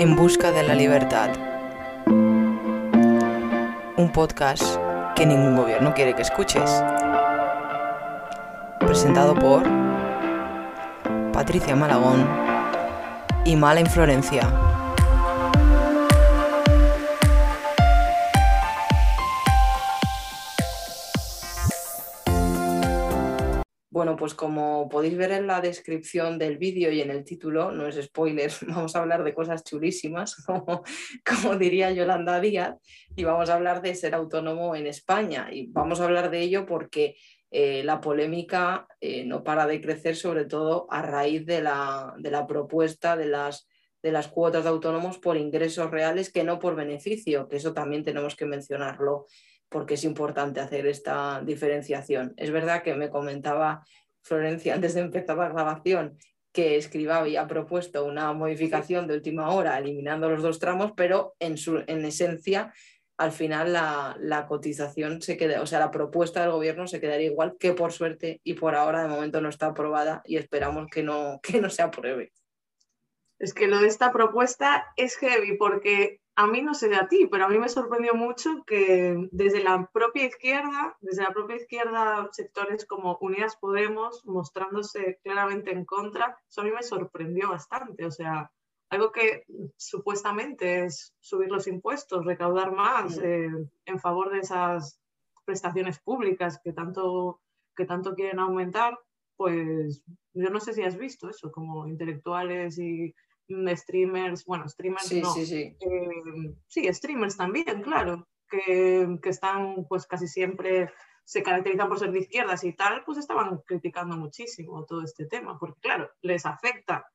En busca de la libertad. Un podcast que ningún gobierno quiere que escuches. Presentado por Patricia Malagón y Mala Inflorencia. Pues como podéis ver en la descripción del vídeo y en el título, no es spoiler, vamos a hablar de cosas chulísimas, como, como, diría Yolanda Díaz, y vamos a hablar de ser autónomo en España. Y vamos a hablar de ello porque eh, la polémica eh, no para de crecer, sobre todo a raíz de la, de la propuesta de las, de las cuotas de autónomos por ingresos reales que no por beneficio, que eso también tenemos que mencionarlo porque es importante hacer esta diferenciación. Es verdad que me comentaba Florencia antes de empezar la grabación que Escriba había propuesto una modificación de última hora eliminando los dos tramos, pero en, su, en esencia al final la, la, cotización se queda, o sea, la propuesta del gobierno se quedaría igual que por suerte y por ahora de momento no está aprobada y esperamos que no, que no se apruebe. Es que lo de esta propuesta es heavy porque a mí no sé de a ti, pero a mí me sorprendió mucho que desde la propia izquierda, desde la propia izquierda, sectores como Unidas Podemos mostrándose claramente en contra, eso a mí me sorprendió bastante. O sea, algo que supuestamente es subir los impuestos, recaudar más eh, en favor de esas prestaciones públicas que tanto, que tanto quieren aumentar, pues yo no sé si has visto eso, como intelectuales y streamers, bueno, streamers sí, no. Sí, sí. Eh, sí, streamers también, claro, que, que, están pues casi siempre se caracterizan por ser de izquierdas y tal, pues estaban criticando muchísimo todo este tema, porque claro, les afecta,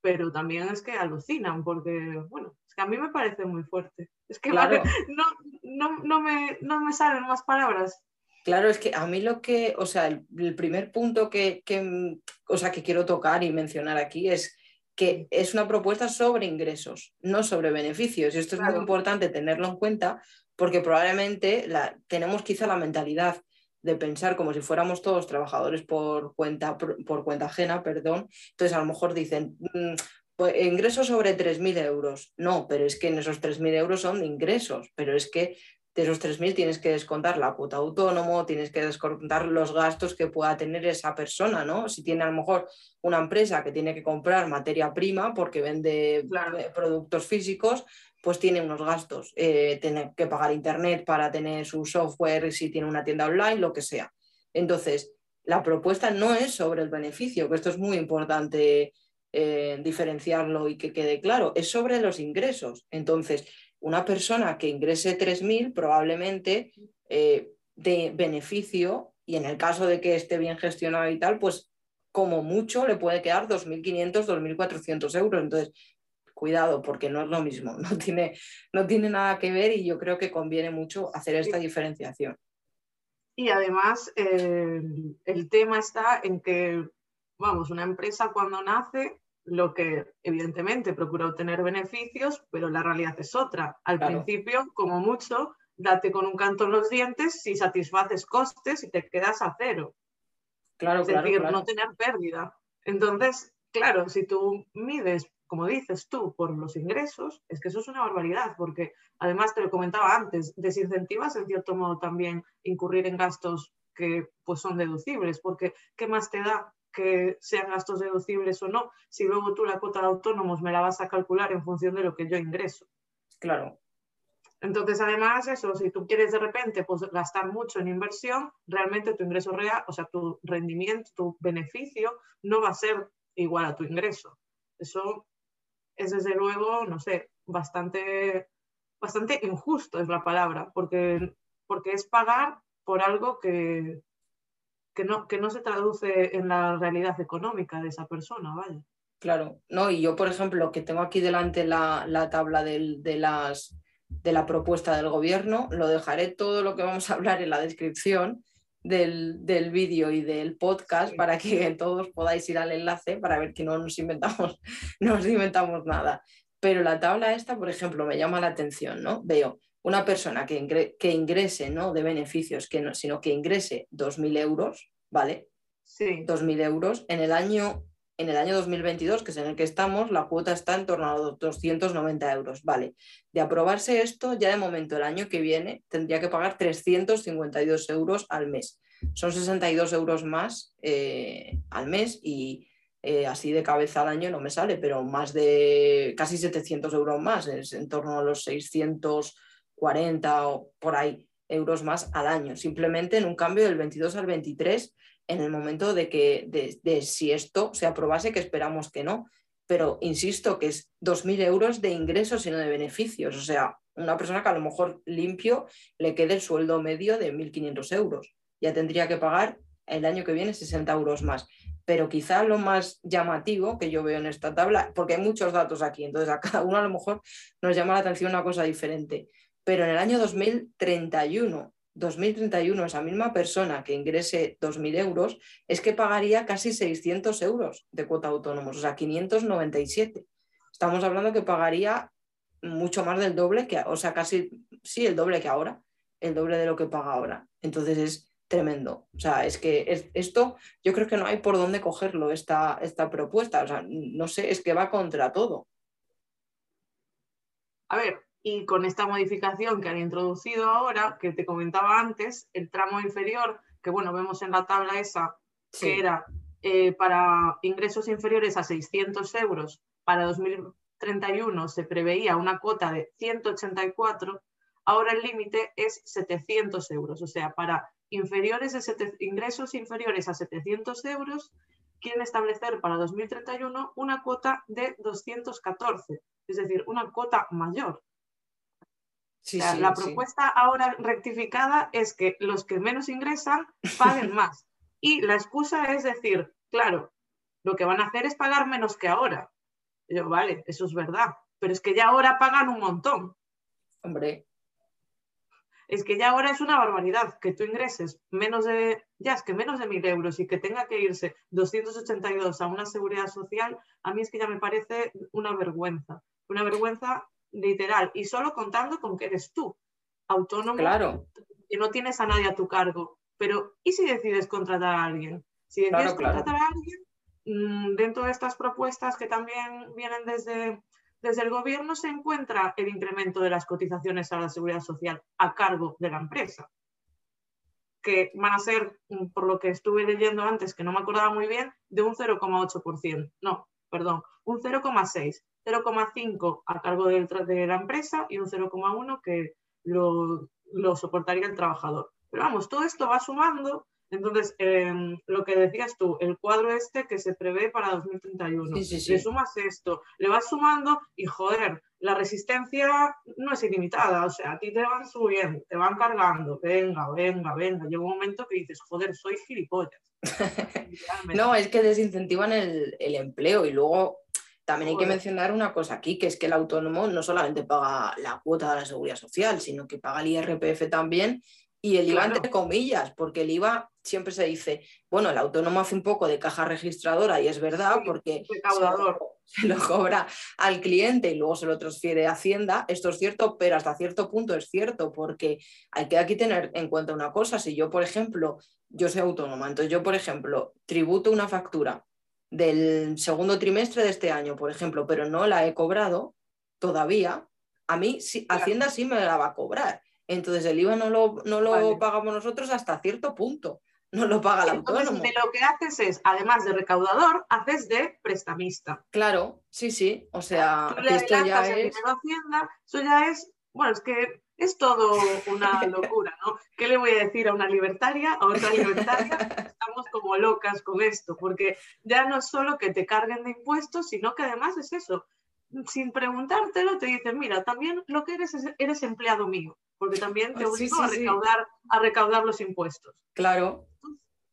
pero también es que alucinan, porque, bueno, es que a mí me parece muy fuerte. Es que Claro. no, no, no, me, no me salen más palabras. Claro, es que a mí lo que, o sea, el, el primer punto que, que, o sea, que quiero tocar y mencionar aquí es que es una propuesta sobre ingresos, no sobre beneficios. Y esto es muy importante tenerlo en cuenta porque probablemente la, tenemos quizá la mentalidad de pensar como si fuéramos todos trabajadores por cuenta, por, por cuenta ajena, perdón. Entonces a lo mejor dicen, "Mm, pues, ingresos sobre 3.000 euros. No, pero es que en esos 3.000 euros son ingresos, pero es que de esos 3.000 tienes que descontar la cuota autónomo, tienes que descontar los gastos que pueda tener esa persona, ¿no? Si tiene a lo mejor una empresa que tiene que comprar materia prima porque vende Claro. eh, productos físicos, pues tiene unos gastos. Eh, tiene que pagar internet para tener su software, si tiene una tienda online, lo que sea. Entonces, la propuesta no es sobre el beneficio, que esto es muy importante eh, diferenciarlo y que quede claro, es sobre los ingresos. Entonces, una persona que ingrese 3.000 probablemente eh, de beneficio, y en el caso de que esté bien gestionado y tal, pues como mucho le puede quedar 2.500, 2.400 euros. Entonces, cuidado, porque no es lo mismo, no tiene, no tiene nada que ver y yo creo que conviene mucho hacer esta diferenciación. Y además, eh, el tema está en que, vamos, una empresa cuando nace, lo que evidentemente procura obtener beneficios, pero la realidad es otra. Al Claro. principio, como mucho, date con un canto en los dientes si satisfaces costes y te quedas a cero. Claro, es claro, decir, claro. no tener pérdida. Entonces, claro, si tú mides, como dices tú, por los ingresos, es que eso es una barbaridad, porque además te lo comentaba antes, desincentivas en cierto modo también incurrir en gastos que pues son deducibles, porque ¿qué más te da que sean gastos deducibles o no, si luego tú la cuota de autónomos me la vas a calcular en función de lo que yo ingreso? Claro, Entonces, además, eso, si tú quieres de repente pues, gastar mucho en inversión, realmente tu ingreso real, o sea, tu rendimiento, tu beneficio, no va a ser igual a tu ingreso. Eso es, desde luego, no sé, bastante, bastante injusto es la palabra, porque, porque es pagar por algo que, que, no, que no se traduce en la realidad económica de esa persona, ¿vale? Claro, no, y yo, por ejemplo, que tengo aquí delante la, la tabla del- de, las, de la propuesta del gobierno, lo dejaré todo lo que vamos a hablar en la descripción del, del vídeo y del podcast Sí. para que todos podáis ir al enlace para ver que no nos inventamos, no nos inventamos nada. Pero la tabla esta, por ejemplo, me llama la atención, ¿no? Veo una persona que, ingre- que ingrese, no de beneficios, que no, sino que ingrese 2.000 euros, ¿vale? Sí, 2.000 euros en el año en el año 2022, que es en el que estamos, la cuota está en torno a los 290 euros. Vale, de aprobarse esto, ya de momento el año que viene tendría que pagar 352 euros al mes. Son 62 euros más eh, al mes y eh, así de cabeza al año no me sale, pero más de casi 700 euros más, es en torno a los 640 o por ahí euros más al año, simplemente en un cambio del 22 al 23 en el momento de que si esto se aprobase, que esperamos que no, pero insisto que es 2.000 euros de ingresos y no de beneficios, o sea, una persona que a lo mejor limpio le quede el sueldo medio de 1.500 euros, ya tendría que pagar el año que viene 60 euros más. Pero quizá lo más llamativo que yo veo en esta tabla, porque hay muchos datos aquí, entonces a cada uno a lo mejor nos llama la atención una cosa diferente, pero en el año 2031 2031 esa misma persona que ingrese 2.000 euros es que pagaría casi 600 euros de cuota autónomos, o sea, 597. Estamos hablando que pagaría mucho más del doble, que, o sea, casi, sí, el doble que ahora, el doble de lo que paga ahora. Entonces es tremendo. O sea, es que esto yo creo que no hay por dónde cogerlo, esta, esta propuesta. O sea, no sé, es que va contra todo. A ver, y con esta modificación que han introducido ahora, que te comentaba antes, el tramo inferior, que bueno, vemos en la tabla esa, que era eh, para ingresos inferiores a 600 euros, para 2031 se preveía una cuota de 184, ahora el límite es 700 euros, o sea, para inferiores ingresos inferiores a 700 euros, quieren establecer para 2031 una cuota de 214, es decir, una cuota mayor la propuesta ahora rectificada es que los que menos ingresan paguen más. Y la excusa es decir, claro, lo que van a hacer es pagar menos que ahora. yo, vale, eso es verdad, pero es que ya ahora pagan un montón. Hombre. Es que ya ahora es una barbaridad que tú ingreses menos de, ya es que menos de mil euros y que tenga que irse 282 a una seguridad social, a mí es que ya me parece una vergüenza. Una vergüenza literal, y solo contando con que eres tú, autónomo, claro. que no tienes a nadie a tu cargo. Pero, ¿y si decides contratar a alguien? Si decides contratar a alguien, mm, dentro de estas propuestas que también vienen desde, desde el gobierno, se encuentra el incremento de las cotizaciones a la seguridad social a cargo de la empresa que van a ser, mm, por lo que estuve leyendo antes, que no me acordaba muy bien, de un 0,8%. No, perdón, un 0,6. 0,5 a cargo de la empresa y un 0,1 que lo, soportaría el trabajador. Pero vamos, todo esto va sumando. Entonces, em, lo que decías tú, el cuadro este que se prevé para 2031, le sumas esto, le vas sumando y joder, la resistencia no es ilimitada, o sea, a ti te van subiendo, te van cargando, venga, venga, venga, llega un momento que dices, joder, soy gilipollas. no, es que desincentivan el, el empleo y luego también hay que mencionar una cosa aquí, que es que el autónomo no solamente paga la cuota de la seguridad social, sino que paga el IRPF también y el IVA entre comillas, porque el IVA siempre se dice, bueno, el autónomo hace un poco de caja registradora y es verdad porque se lo, cobra al cliente y luego se lo transfiere a Hacienda. Esto es cierto, pero hasta cierto punto es cierto porque hay que aquí tener en cuenta una cosa. Si yo, por ejemplo, yo soy autónoma, entonces yo, por ejemplo, tributo una factura del segundo trimestre de este año, por ejemplo, pero no la he cobrado todavía, a mí Hacienda sí me la va a cobrar. Entonces el IVA no lo, no lo pagamos nosotros hasta cierto punto, no lo paga el autónomo. De lo que haces es, además de recaudador, haces de prestamista. Claro, sí, sí, o sea, esto ya es... Hacienda, eso ya es, bueno, es que es todo una locura, ¿no? ¿Qué le voy a decir a una libertaria, a otra libertaria? Estamos como locas con esto, porque ya no es solo que te carguen de impuestos, sino que además es eso. Sin preguntártelo, te dicen, mira, también lo que eres es eres empleado mío, porque también te obligo a, recaudar, a recaudar los impuestos. Claro.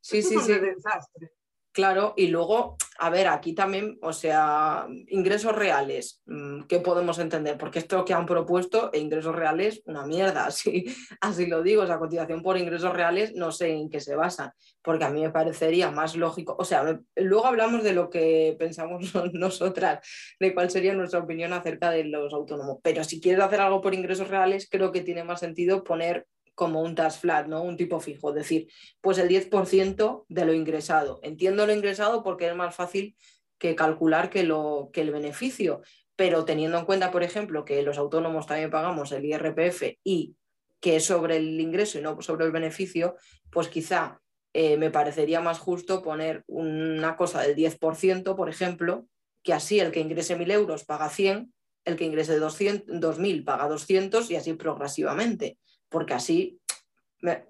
Sí, sí, sí. desastre. Claro, y luego, a ver, aquí también, o sea, ingresos reales, mm, ¿qué podemos entender? Porque esto que han propuesto, e ingresos reales, una mierda, así, así lo digo, o sea, cotización por ingresos reales, no sé en qué se basa, porque a mí me parecería más lógico, o sea, luego hablamos de lo que pensamos nosotras, de cuál sería nuestra opinión acerca de los autónomos, pero si quieres hacer algo por ingresos reales, creo que tiene más sentido poner como un task flat, ¿no? Un tipo fijo, es decir, pues el 10% de lo ingresado. Entiendo lo ingresado porque es más fácil que calcular que, lo, que el beneficio. Pero teniendo en cuenta, por ejemplo, que los autónomos también pagamos el IRPF y que es sobre el ingreso y no sobre el beneficio, pues quizá eh, me parecería más justo poner una cosa del 10%, por ejemplo, que así el que ingrese 1.000 euros paga 100, el que ingrese 2.000 paga 200 y así progresivamente, porque así,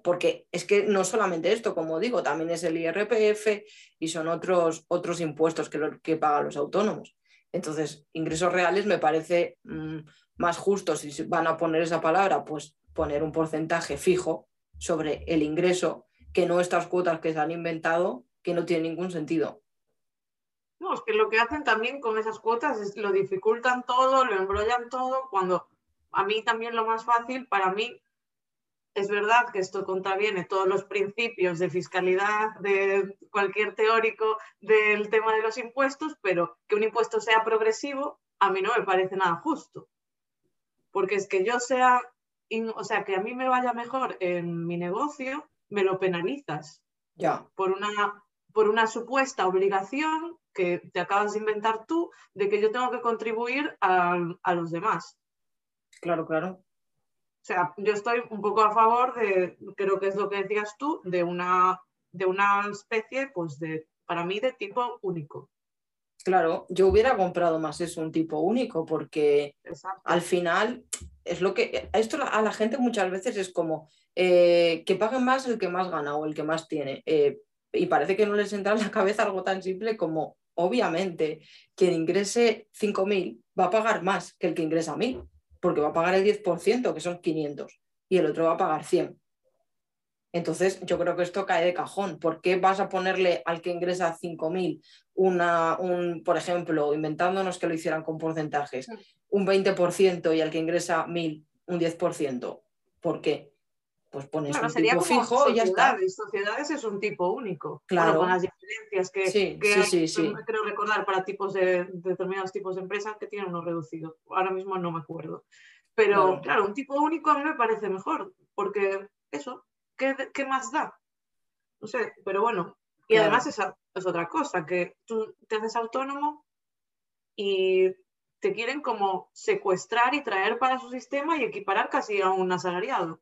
porque es que no solamente esto, como digo, también es el IRPF y son otros, otros impuestos que, que pagan los autónomos. Entonces, ingresos reales me parece mm, más justo, si van a poner esa palabra, pues poner un porcentaje fijo sobre el ingreso que no estas cuotas que se han inventado que no tienen ningún sentido. No, es que lo que hacen también con esas cuotas es lo dificultan todo, lo embrollan todo, cuando a mí también lo más fácil, para mí, es verdad que esto contraviene todos los principios de fiscalidad de cualquier teórico del tema de los impuestos, pero que un impuesto sea progresivo a mí no me parece nada justo. Porque es que yo sea, o sea, que a mí me vaya mejor en mi negocio, me lo penalizas. Ya. Por una, por una supuesta obligación que te acabas de inventar tú de que yo tengo que contribuir a, los demás. Claro, claro. O sea, yo estoy un poco a favor de, creo que es lo que decías tú, de una, de una especie, pues de, para mí, de tipo único. Claro, yo hubiera comprado más eso, un tipo único, porque al final es lo que, esto a la gente muchas veces es como, eh, que paguen más el que más gana o el que más tiene. Eh, y parece que no les entra en la cabeza algo tan simple como, obviamente, quien ingrese 5.000 va a pagar más que el que ingresa 1.000, porque va a pagar el 10%, que son 500, y el otro va a pagar 100. Entonces, yo creo que esto cae de cajón. ¿Por qué vas a ponerle al que ingresa 5.000 una, un, por ejemplo, inventándonos que lo hicieran con porcentajes, un 20% y al que ingresa 1.000 un 10%? ¿Por qué? Pues pones un tipo fijo y ya está. Sociedades es un tipo único. Claro. con las diferencias que, sí, sí, sí, creo recordar para tipos de, determinados tipos de empresas que tienen uno reducido. Ahora mismo no me acuerdo. Pero claro. un tipo único a mí me parece mejor, porque eso, ¿qué, qué más da? No sé, pero bueno. Y además esa es otra cosa, que tú te haces autónomo y te quieren como secuestrar y traer para su sistema y equiparar casi a un asalariado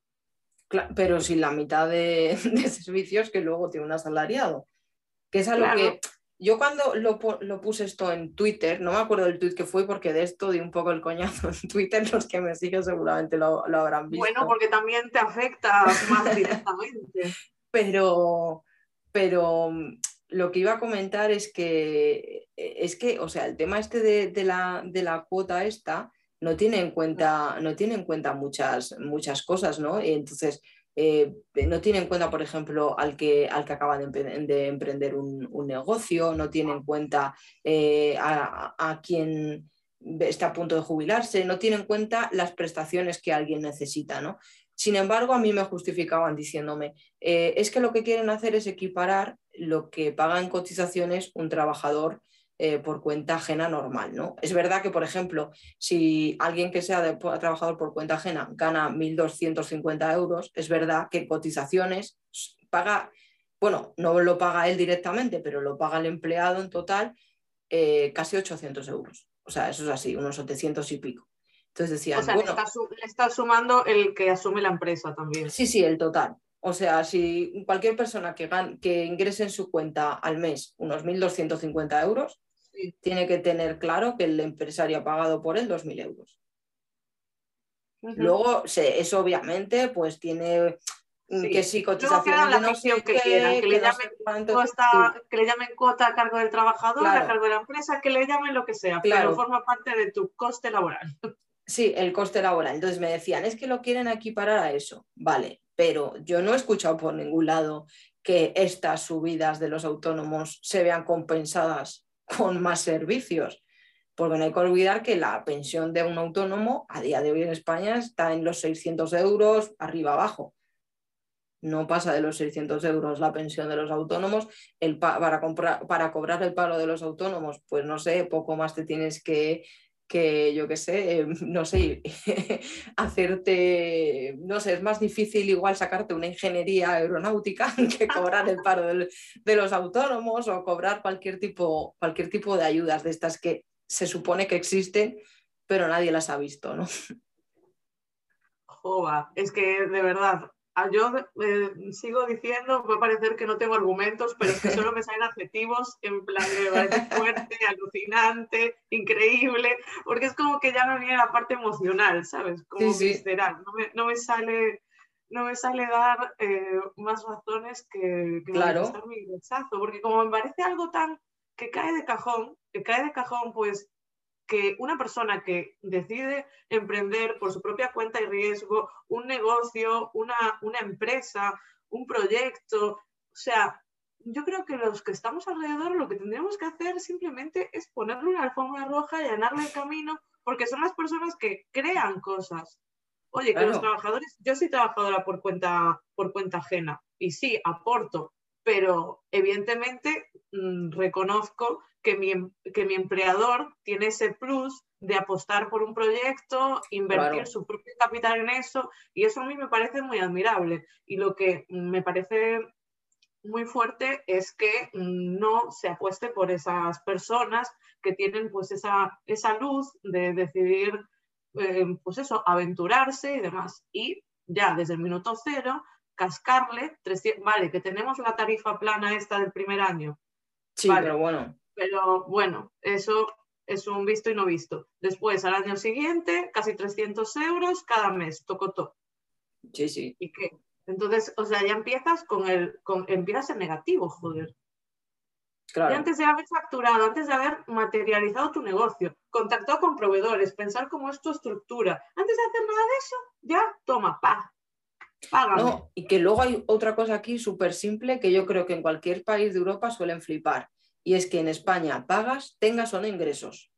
pero sin la mitad de, servicios que luego tiene un asalariado. Que es algo que yo cuando lo, puse esto en Twitter, no me acuerdo del tweet que fue porque de esto di un poco el coñazo en Twitter, los que me siguen seguramente lo, habrán visto. Bueno, porque también te afecta más directamente. Pero, pero lo que iba a comentar es que, es que, o sea, el tema este de, la, de la cuota esta, no tiene en cuenta, no tiene en cuenta muchas, muchas cosas, ¿no? Y entonces, eh, no tiene en cuenta, por ejemplo, al que, al que acaba de, emprender un, negocio, no tiene en cuenta eh, a, quien está a punto de jubilarse, no tiene en cuenta las prestaciones que alguien necesita, ¿no? Sin embargo, a mí me justificaban diciéndome, eh, es que lo que quieren hacer es equiparar lo que paga en cotizaciones un trabajador eh, por cuenta ajena normal. ¿no? Es verdad que, por ejemplo, si alguien que sea de, trabajador por cuenta ajena gana 1.250 euros, es verdad que cotizaciones paga, bueno, no lo paga él directamente, pero lo paga el empleado en total eh, casi 800 euros. O sea, eso es así, unos 700 y pico. Entonces decían, o sea, bueno, le está, sumando el que asume la empresa también. Sí, sí, el total. O sea, si cualquier persona que, que ingrese en su cuenta al mes unos 1.250 euros, tiene que tener claro que el empresario ha pagado por él 2.000 euros. Luego, eso obviamente, pues tiene que sí, cotizaciones no sé que, le llamen cuota, que le llamen cuota a cargo del trabajador, a cargo de la empresa, que le llamen lo que sea, pero forma parte de tu coste laboral. Sí, el coste laboral. Entonces me decían, es que lo quieren equiparar a eso. Vale, pero yo no he escuchado por ningún lado que estas subidas de los autónomos se vean compensadas con más servicios. Porque no hay que olvidar que la pensión de un autónomo a día de hoy en España está en los 600 euros arriba abajo. No pasa de los 600 euros la pensión de los autónomos. El para, comprar, para cobrar el palo de los autónomos, pues no sé, poco más te tienes que, que yo qué sé, no sé, hacerte, no sé, es más difícil igual sacarte una ingeniería aeronáutica que cobrar el paro de los autónomos o cobrar cualquier tipo, cualquier tipo de ayudas de estas que se supone que existen, pero nadie las ha visto, ¿no? Jova, es que de verdad, yo eh, sigo diciendo, puede parecer que no tengo argumentos, pero es que solo me salen adjetivos en plan de fuerte, alucinante, increíble, porque es como que ya me viene la parte emocional, ¿sabes? Como visceral. No me, sale no me sale dar eh, más razones que, que claro. mi rechazo, porque como me parece algo tan que cae de cajón, que cae de cajón, pues que una persona que decide emprender por su propia cuenta y riesgo un negocio, una, una empresa, un proyecto, o sea, yo creo que los que estamos alrededor lo que tendríamos que hacer simplemente es ponerle una alfombra roja y llenarle el camino, porque son las personas que crean cosas. Oye, que los trabajadores, yo soy trabajadora por cuenta, por cuenta ajena y sí, aporto, pero evidentemente mm, reconozco que mi, em, que mi empleador tiene ese plus de apostar por un proyecto, invertir su propio capital en eso, y eso a mí me parece muy admirable. Y lo que me parece muy fuerte es que no se apueste por esas personas que tienen pues esa, esa luz de decidir, eh, pues eso, aventurarse y demás. Y ya desde el minuto cero, cascarle, vale, que tenemos la tarifa plana esta del primer año. Sí, pero bueno. Pero bueno, eso es un visto y no visto. Después, al año siguiente, casi 300 euros cada mes, tocotó. Sí, sí. ¿Y qué? Entonces, o sea, ya empiezas con el, con, empiezas en negativo, joder. Claro. Y antes de haber facturado, antes de haber materializado tu negocio, contactado con proveedores, pensar cómo es tu estructura, antes de hacer nada de eso, ya toma, pa, no, y que luego hay otra cosa aquí súper simple que yo creo que en cualquier país de Europa suelen flipar. Y es que en España pagas, tengas o no ingresos.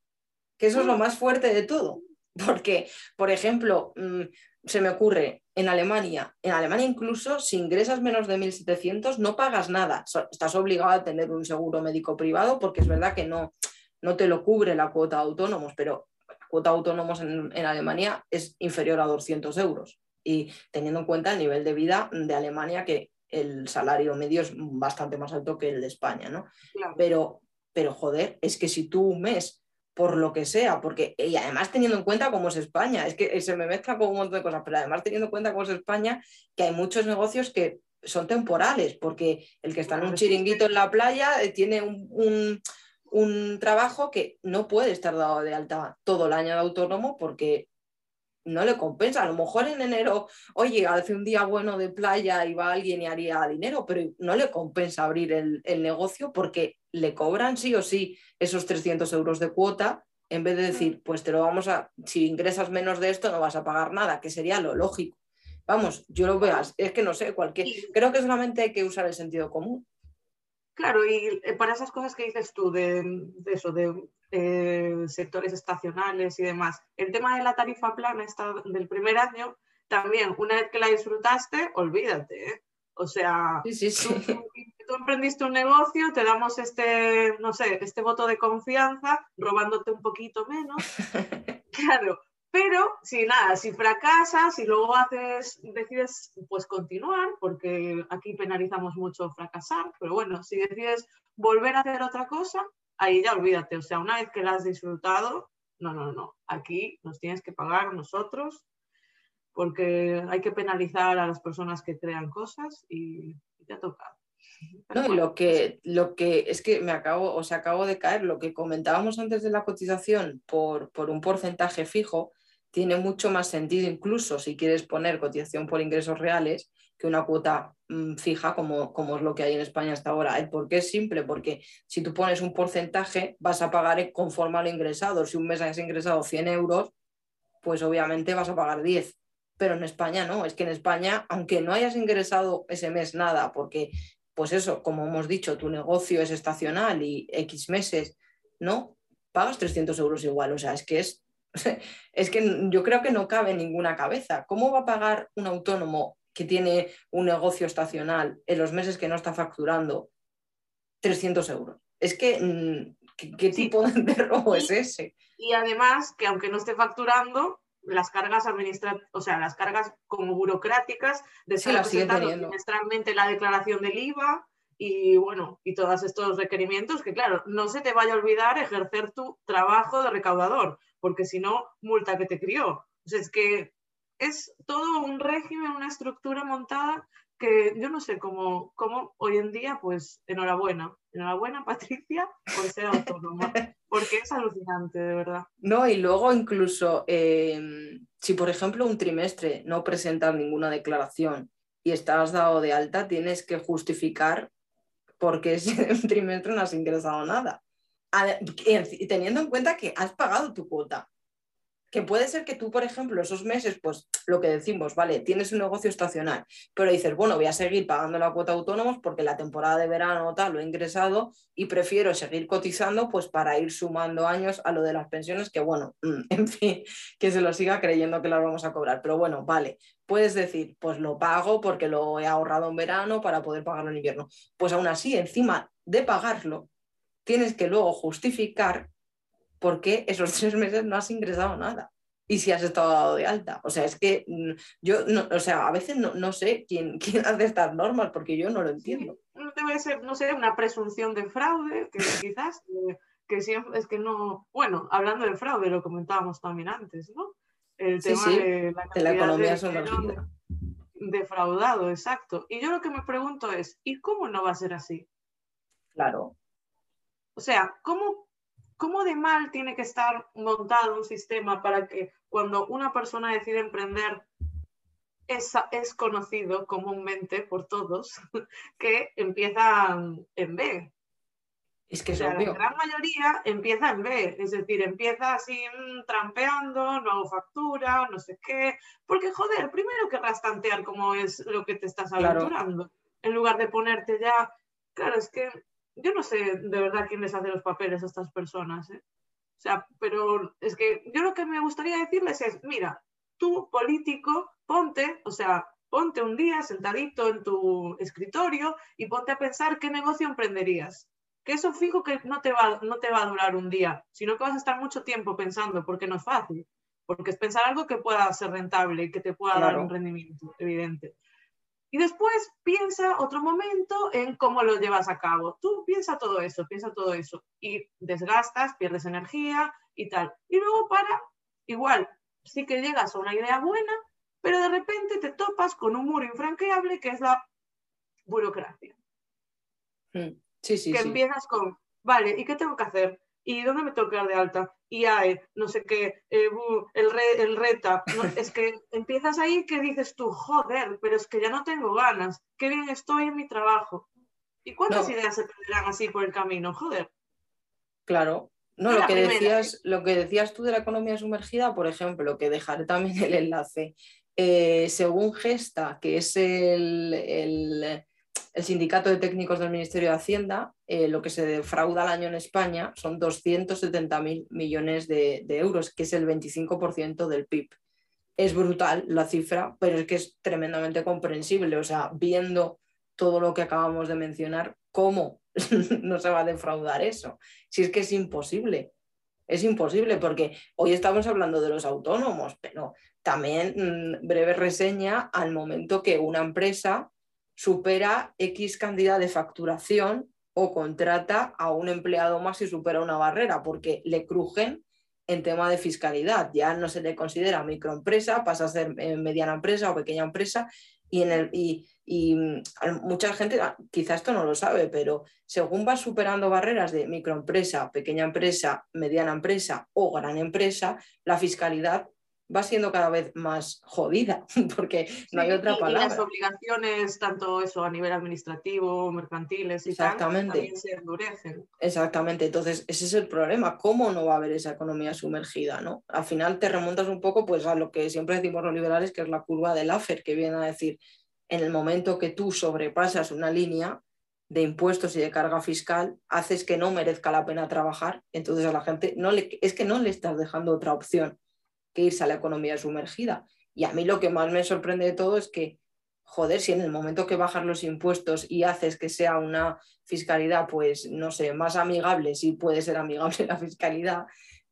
Que eso es lo más fuerte de todo. Porque, por ejemplo, mm, se me ocurre en Alemania, en Alemania incluso si ingresas menos de 1.700 no pagas nada. Estás obligado a tener un seguro médico privado porque es verdad que no, no te lo cubre la cuota de autónomos, pero la cuota de autónomos en, en Alemania es inferior a 200 euros y teniendo en cuenta el nivel de vida de Alemania, que el salario medio es bastante más alto que el de España, ¿no? Pero, pero joder, es que si tú un mes, por lo que sea, porque, y además teniendo en cuenta cómo es España, es que se me mezcla con un montón de cosas, pero además teniendo en cuenta cómo es España, que hay muchos negocios que son temporales, porque el que está en un chiringuito en la playa eh, tiene un, un trabajo que no puede estar dado de alta todo el año de autónomo porque no le compensa. A lo mejor en enero, oye, hace un día bueno de playa y va alguien y haría dinero, pero no le compensa abrir el, negocio porque le cobran sí o sí esos 300 euros de cuota en vez de decir, pues te lo vamos a, si ingresas menos de esto no vas a pagar nada, que sería lo lógico. Vamos, yo lo veo, es que no sé, cualquier, creo que solamente hay que usar el sentido común. Claro, y eh, para esas cosas que dices tú, de, eso, de eh, sectores estacionales y demás, el tema de la tarifa plana está del primer año, también, una vez que la disfrutaste, olvídate. ¿eh? O sea, Tú, emprendiste un negocio, te damos este, no sé, este voto de confianza, robándote un poquito menos. claro, pero si nada, si fracasas y luego haces, decides pues continuar, porque aquí penalizamos mucho fracasar, pero bueno, si decides volver a hacer otra cosa, ahí ya olvídate. O sea, una vez que la has disfrutado, no, no, no. Aquí nos tienes que pagar nosotros, porque hay que penalizar a las personas que crean cosas y, te ha tocado. No, lo que, lo que es que me acabo, o sea, acabo de caer, lo que comentábamos antes de la cotización por, por un porcentaje fijo, tiene mucho más sentido incluso si quieres poner cotización por ingresos reales que una cuota mm, fija como, como, es lo que hay en España hasta ahora. ¿El por qué es simple? Porque si tú pones un porcentaje vas a pagar conforme a lo ingresado. Si un mes has ingresado 100 euros, pues obviamente vas a pagar 10. Pero en España no, es que en España, aunque no hayas ingresado ese mes nada, porque pues eso, como hemos dicho, tu negocio es estacional y X meses, ¿no? Pagas 300 euros igual, o sea, es que es es que yo creo que no cabe ninguna cabeza. ¿Cómo va a pagar un autónomo que tiene un negocio estacional en los meses que no está facturando 300 euros? Es que, mm, ¿Qué, tipo de robo es ese? Y además que aunque no esté facturando, las cargas administrativas, o sea, las cargas como burocráticas de estar presentando trimestralmente la declaración del IVA y bueno, y todos estos requerimientos que claro, no se te vaya a olvidar ejercer tu trabajo de recaudador, porque si no, multa que te crió. O sea, es que es todo un régimen, una estructura montada que yo no sé cómo, cómo hoy en día, pues enhorabuena, enhorabuena Patricia por ser autónoma, porque es alucinante, de verdad. No, y luego incluso em, si por ejemplo un trimestre no presentas ninguna declaración y estás dado de alta, tienes que justificar por qué ese trimestre no has ingresado nada. Teniendo en cuenta que has pagado tu cuota que puede ser que tú, por ejemplo, esos meses, pues lo que decimos, vale, tienes un negocio estacional, pero dices, bueno, voy a seguir pagando la cuota autónomos porque la temporada de verano tal lo he ingresado y prefiero seguir cotizando pues para ir sumando años a lo de las pensiones, que bueno, en fin, que se lo siga creyendo que las vamos a cobrar. Pero bueno, vale, puedes decir, pues lo pago porque lo he ahorrado en verano para poder pagarlo en invierno. Pues aún así, encima de pagarlo, tienes que luego justificar por qué esos tres meses no has ingresado nada y si has estado dado de alta. O sea, es que mm, yo, no, o sea, a veces no, sé quién, quién, hace estas normas porque yo no lo entiendo. Debe ser, no sé, una presunción de fraude, que quizás, que, siempre, es que no, bueno, hablando de fraude, lo comentábamos también antes, ¿no? El tema de la, economía sumergida. Defraudado, exacto. Y yo lo que me pregunto es, ¿y cómo no va a ser así? Claro. O sea, ¿cómo ¿Cómo de mal tiene que estar montado un sistema para que cuando una persona decide emprender es, es conocido comúnmente por todos que empieza en B? Es que La gran mayoría empieza en B, es decir, empieza así mm, trampeando, no hago factura, no sé qué, porque joder, primero querrás tantear cómo es lo que te estás aventurando, en lugar de ponerte ya, claro, es que yo no sé de verdad quién les hace los papeles a estas personas, ¿eh? O sea, pero es que yo lo que me gustaría decirles es, mira, tú político, ponte, o sea, ponte un día sentadito en tu escritorio y ponte a pensar qué negocio emprenderías. Que eso fijo que no te va, no te va a durar un día, sino que vas a estar mucho tiempo pensando, porque no es fácil, porque es pensar algo que pueda ser rentable y que te pueda dar un rendimiento evidente. Y después piensa otro momento en cómo lo llevas a cabo. Tú piensa todo eso, piensa todo eso. Y desgastas, pierdes energía y tal. Y luego para, igual, sí que llegas a una idea buena, pero de repente te topas con un muro infranqueable que es la burocracia. Mm, sí, sí, que empiezas con, vale, ¿y qué tengo que hacer? ¿Y dónde me tengo que dar de alta? Y hay, no sé qué, eh, el, el reta. es que empiezas ahí que dices tú, joder, pero es que ya no tengo ganas, qué bien estoy en mi trabajo. ¿Y cuántas ideas se perderán así por el camino? Joder. Claro. No, lo que, decías, lo que decías tú de la economía sumergida, por ejemplo, que dejaré también el enlace. Eh, según Gesta, que es el, el Sindicato de Técnicos del Ministerio de Hacienda, eh, lo que se defrauda al año en España son 270.000 millones de, euros, que es el 25% del PIB. Es brutal la cifra, pero es que es tremendamente comprensible. O sea, viendo todo lo que acabamos de mencionar, ¿cómo no se va a defraudar eso? Si es que es imposible. Es imposible porque hoy estamos hablando de los autónomos, pero también mm, breve reseña al momento que una empresa supera X cantidad de facturación o contrata a un empleado más y supera una barrera, porque le crujen en tema de fiscalidad. Ya no se le considera microempresa, pasa a ser eh, mediana empresa o pequeña empresa y, en el, y, mm, mucha gente, ah, quizá esto no lo sabe, pero según va superando barreras de microempresa, pequeña empresa, mediana empresa o gran empresa, la fiscalidad va siendo cada vez más jodida, porque no hay otra palabra. Y las obligaciones, tanto eso a nivel administrativo, mercantiles y Exactamente. también se endurecen. Exactamente, entonces ese es el problema, ¿cómo no va a haber esa economía sumergida? ¿no? Al final te remontas un poco pues, a lo que siempre decimos los liberales, que es la curva del AFER, que viene a decir, en el momento que tú sobrepasas una línea, de impuestos y de carga fiscal haces que no merezca la pena trabajar, entonces a la gente no le, es que no le estás dejando otra opción que irse a la economía sumergida. Y a mí lo que más me sorprende de todo es que, joder, si en el momento que bajas los impuestos y haces que sea una fiscalidad, pues, no sé, más amigable, si puede ser amigable la fiscalidad,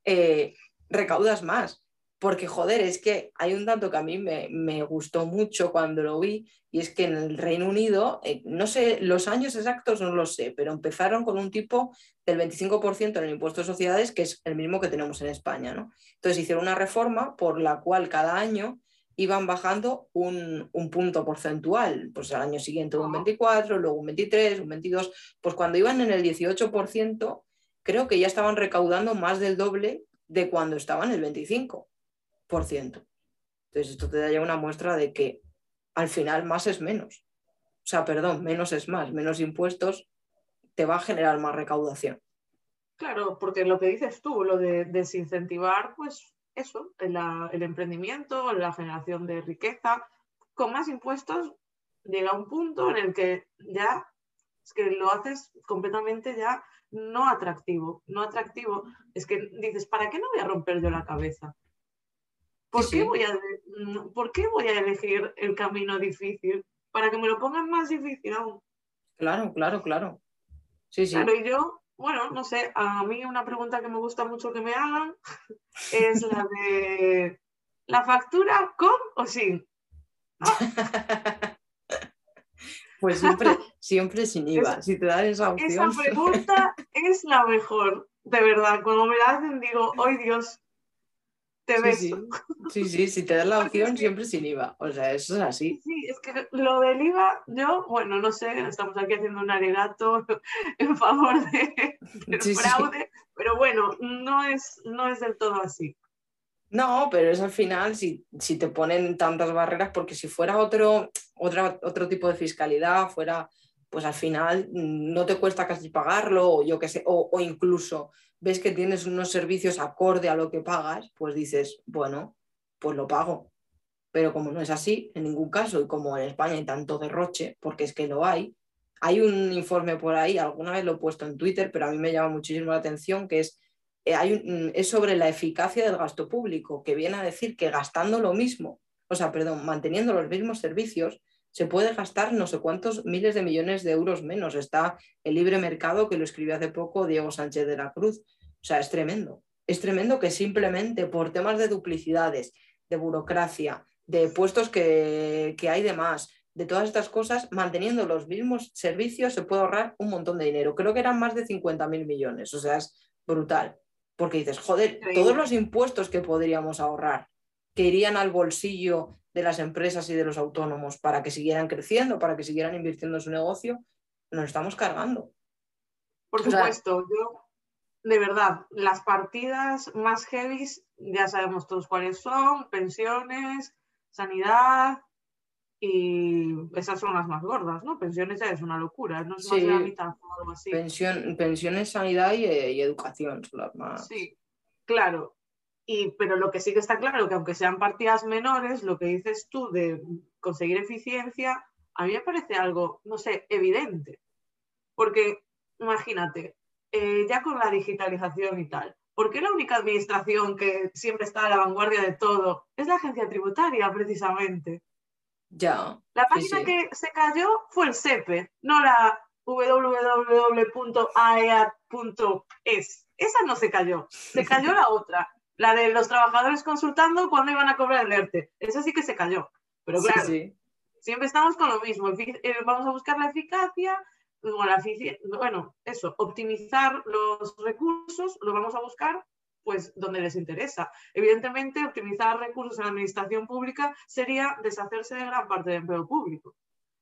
eh, recaudas más. Porque, joder, es que hay un dato que a mí me, gustó mucho cuando lo vi, y es que en el Reino Unido, eh, no sé, los años exactos no lo sé, pero empezaron con un tipo del 25% en el impuesto de sociedades, que es el mismo que tenemos en España, ¿no? Entonces hicieron una reforma por la cual cada año iban bajando un, un, punto porcentual, pues al año siguiente un 24, luego un 23, un 22, pues cuando iban en el 18%, creo que ya estaban recaudando más del doble de cuando estaban en el 25%. Entonces, esto te da ya una muestra de que al final más es menos. O sea, perdón, menos es más, menos impuestos te va a generar más recaudación. Claro, porque lo que dices tú, lo de desincentivar, pues eso, el, el emprendimiento, la generación de riqueza, con más impuestos llega un punto en el que ya es que lo haces completamente ya no atractivo, no atractivo. Es que dices, ¿para qué no voy a romper yo la cabeza? ¿Por, qué, Voy a, ¿Por qué voy a elegir el camino difícil? Para que me lo pongan más difícil aún. Claro, claro, claro. Sí, sí. Claro, y yo, bueno, no sé, a mí una pregunta que me gusta mucho que me hagan es la de ¿la factura con o sin? pues siempre, siempre sin IVA, si te dan esa opción. Esa pregunta es la mejor, de verdad. Cuando me la hacen digo, ¡ay Dios! Sí, Sí. sí, si te das la opción, siempre sin IVA. O sea, eso es así. Sí, es que lo del IVA, yo, bueno, no sé, estamos aquí haciendo un alegato en favor de, del fraude, pero bueno, no es, no es del todo así. No, pero es al final si, si te ponen tantas barreras, porque si fuera otro, otra, otro tipo de fiscalidad, fuera, pues al final mm, no te cuesta casi pagarlo, o yo qué sé, o, o incluso ves que tienes unos servicios acorde a lo que pagas, pues dices, bueno, pues lo pago. Pero como no es así, en ningún caso, y como en España hay tanto derroche, porque es que lo hay, hay un informe por ahí, alguna vez lo he puesto en Twitter, pero a mí me llama muchísimo la atención, que es, eh, hay es sobre la eficacia del gasto público, que viene a decir que gastando lo mismo, o sea, perdón, manteniendo los mismos servicios, se puede gastar no sé cuántos miles de millones de euros menos. Está el libre mercado que lo escribió hace poco Diego Sánchez de la Cruz. O sea, es tremendo. Es tremendo que simplemente por temas de duplicidades, de burocracia, de puestos que, hay de más, de todas estas cosas, manteniendo los mismos servicios se puede ahorrar un montón de dinero. Creo que eran más de 50 mil millones. O sea, es brutal. Porque dices, joder, todos los impuestos que podríamos ahorrar, que irían al bolsillo de las empresas y de los autónomos para que siguieran creciendo, para que siguieran invirtiendo en su negocio, nos estamos cargando. Por supuesto, yo, de verdad, las partidas más heavy ya sabemos todos cuáles son, pensiones, sanidad, y esas son las más gordas, ¿no? Pensiones ya es una locura, no es más de la mitad o algo así. pensiones, sanidad y, y, educación son las más. Sí, claro pero lo que sí que está claro, que aunque sean partidas menores, lo que dices tú de conseguir eficiencia, a mí me parece algo, no sé, evidente. Porque imagínate, eh, ya con la digitalización y tal, ¿por qué la única administración que siempre está a la vanguardia de todo es la agencia tributaria, precisamente? Ya. La página que se cayó fue el SEPE, no la www.aea.es. Esa no se cayó, se cayó la otra, la de los trabajadores consultando cuándo iban a cobrar el ERTE. Esa sí que se cayó. Pero claro, siempre estamos con lo mismo. Eh, vamos a buscar la eficacia, bueno, eso, optimizar los recursos, lo vamos a buscar pues donde les interesa. Evidentemente, optimizar recursos en la administración pública sería deshacerse de gran parte del empleo público.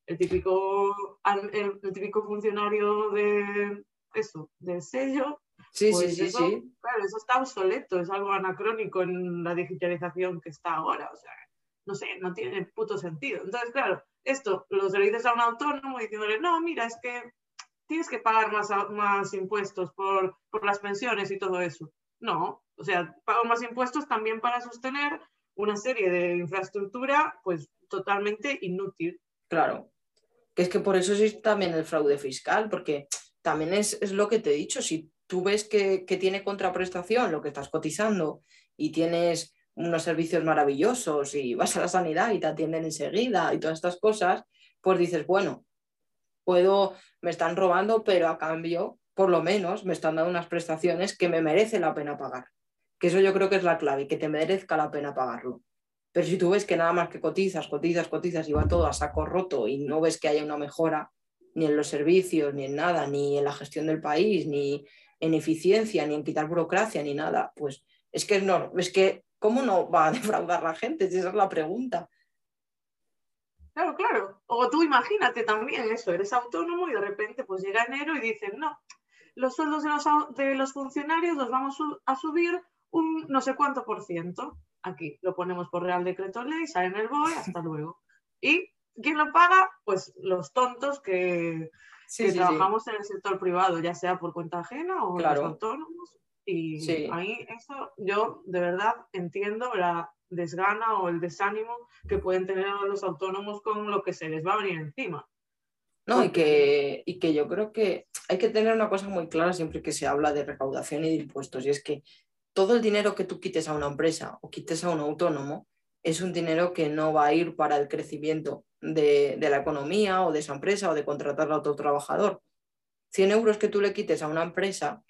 El típico, el, el típico funcionario de eso, del sello, Sí, sí, pues sí, sí. Claro, eso está obsoleto, es algo anacrónico en la digitalización que está ahora. O sea, no sé, no tiene puto sentido. Entonces, claro, esto lo se lo dices a un autónomo diciéndole, no, mira, es que tienes que pagar más, más impuestos por, por las pensiones y todo eso. No, o sea, pago más impuestos también para sostener una serie de infraestructura, pues totalmente inútil. Claro, que es que por eso existe también el fraude fiscal, porque también es, es lo que te he dicho, si tú ves que, tiene contraprestación lo que estás cotizando y tienes unos servicios maravillosos y vas a la sanidad y te atienden enseguida y todas estas cosas, pues dices, bueno, puedo, me están robando, pero a cambio, por lo menos, me están dando unas prestaciones que me merece la pena pagar. Que eso yo creo que es la clave, que te merezca la pena pagarlo. Pero si tú ves que nada más que cotizas, cotizas, cotizas y va todo a saco roto y no ves que haya una mejora ni en los servicios, ni en nada, ni en la gestión del país, ni en eficiencia, ni en quitar burocracia, ni nada, pues es que no, es que ¿cómo no va a defraudar la gente? Esa es la pregunta. Claro, claro. O tú imagínate también eso, eres autónomo y de repente pues llega enero y dicen, no, los sueldos de los, de los funcionarios los vamos a subir un no sé cuánto por ciento. Aquí lo ponemos por Real Decreto Ley, sale en el BOE, hasta luego. ¿Y quién lo paga? Pues los tontos que, trabajamos en el sector privado, ya sea por cuenta ajena o los autónomos. Y ahí eso yo de verdad entiendo la desgana o el desánimo que pueden tener los autónomos con lo que se les va a venir encima. No, y que, y que yo creo que hay que tener una cosa muy clara siempre que se habla de recaudación y de impuestos, y es que todo el dinero que tú quites a una empresa o quites a un autónomo es un dinero que no va a ir para el crecimiento de, la economía o de esa empresa o de contratar a otro trabajador. 100 euros que tú le quites a una empresa,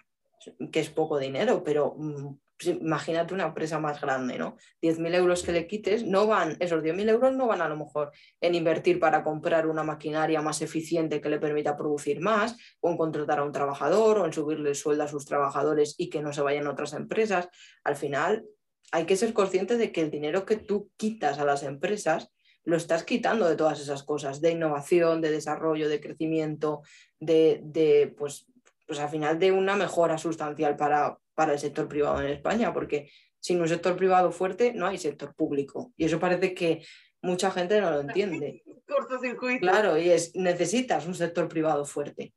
que es poco dinero, pero mm, imagínate una empresa más grande, ¿no? 10.000 euros que le quites, no van, esos 10.000 euros no van a lo mejor en invertir para comprar una maquinaria más eficiente que le permita producir más, o en contratar a un trabajador, o en subirle el sueldo a sus trabajadores y que no se vayan a otras empresas. Al final, hay que ser consciente de que el dinero que tú quitas a las empresas lo estás quitando de todas esas cosas, de innovación, de desarrollo, de crecimiento, de, de pues, pues al final de una mejora sustancial para, para el sector privado en España, porque sin un sector privado fuerte no hay sector público. Y eso parece que mucha gente no lo entiende. Cortocircuito. Claro, y es, necesitas un sector privado fuerte,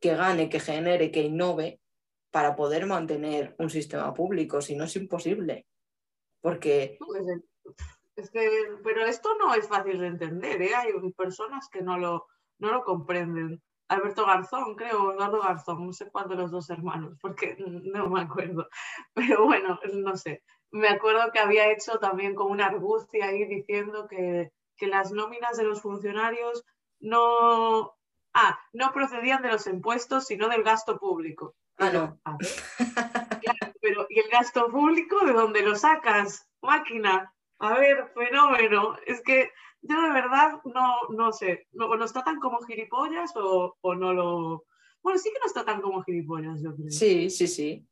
que gane, que genere, que innove para poder mantener un sistema público, si no es imposible. Porque... Es que, pero esto no es fácil de entender, ¿eh? hay personas que no lo, no lo comprenden. Alberto Garzón, creo, Eduardo Garzón, no sé cuál de los dos hermanos, porque no me acuerdo. Pero bueno, no sé. Me acuerdo que había hecho también como una argucia ahí diciendo que, las nóminas de los funcionarios no, ah, no procedían de los impuestos, sino del gasto público. Ah, no. ¿y el gasto público de dónde lo sacas? Máquina. A ver, fenómeno. Es que yo de verdad no, no sé, no, no está tan como gilipollas o, o, no lo... Bueno, sí que no está tan como gilipollas, yo creo. Sí, sí, sí.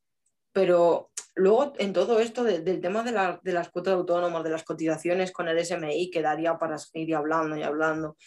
Pero luego en todo esto del tema de, la, de, las cuotas autónomas, de las cotizaciones con el SMI, que daría para seguir hablando y hablando,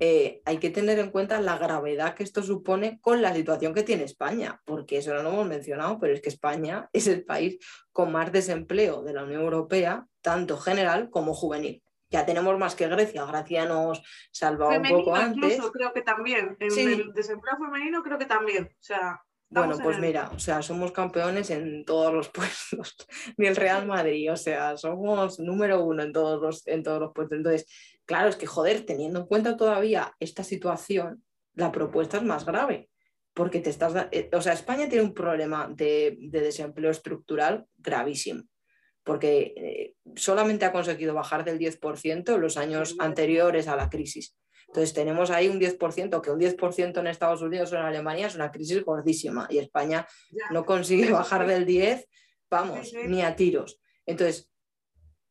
eh, hay que tener en cuenta la gravedad que esto supone con la situación que tiene España, porque eso no lo hemos mencionado, pero es que España es el país con más desempleo de la Unión Europea, tanto general como juvenil ya tenemos más que Grecia. Grecia nos salvaba un poco antes. Creo que también. En el desempleo femenino creo que también. O sea, bueno, pues mira, o sea, somos campeones en todos los puestos, ni el Real Madrid, o sea, somos número uno en todos los, en todos los puestos. Entonces, claro, es que joder, teniendo en cuenta todavía esta situación, la propuesta es más grave, porque te estás, eh, o sea, España tiene un problema de, de desempleo estructural gravísimo porque eh, solamente ha conseguido bajar del 10% en los años anteriores a la crisis. Entonces tenemos ahí un 10%, que un 10% en Estados Unidos o en Alemania es una crisis gordísima y España no consigue bajar del 10, vamos, ni a tiros. Entonces,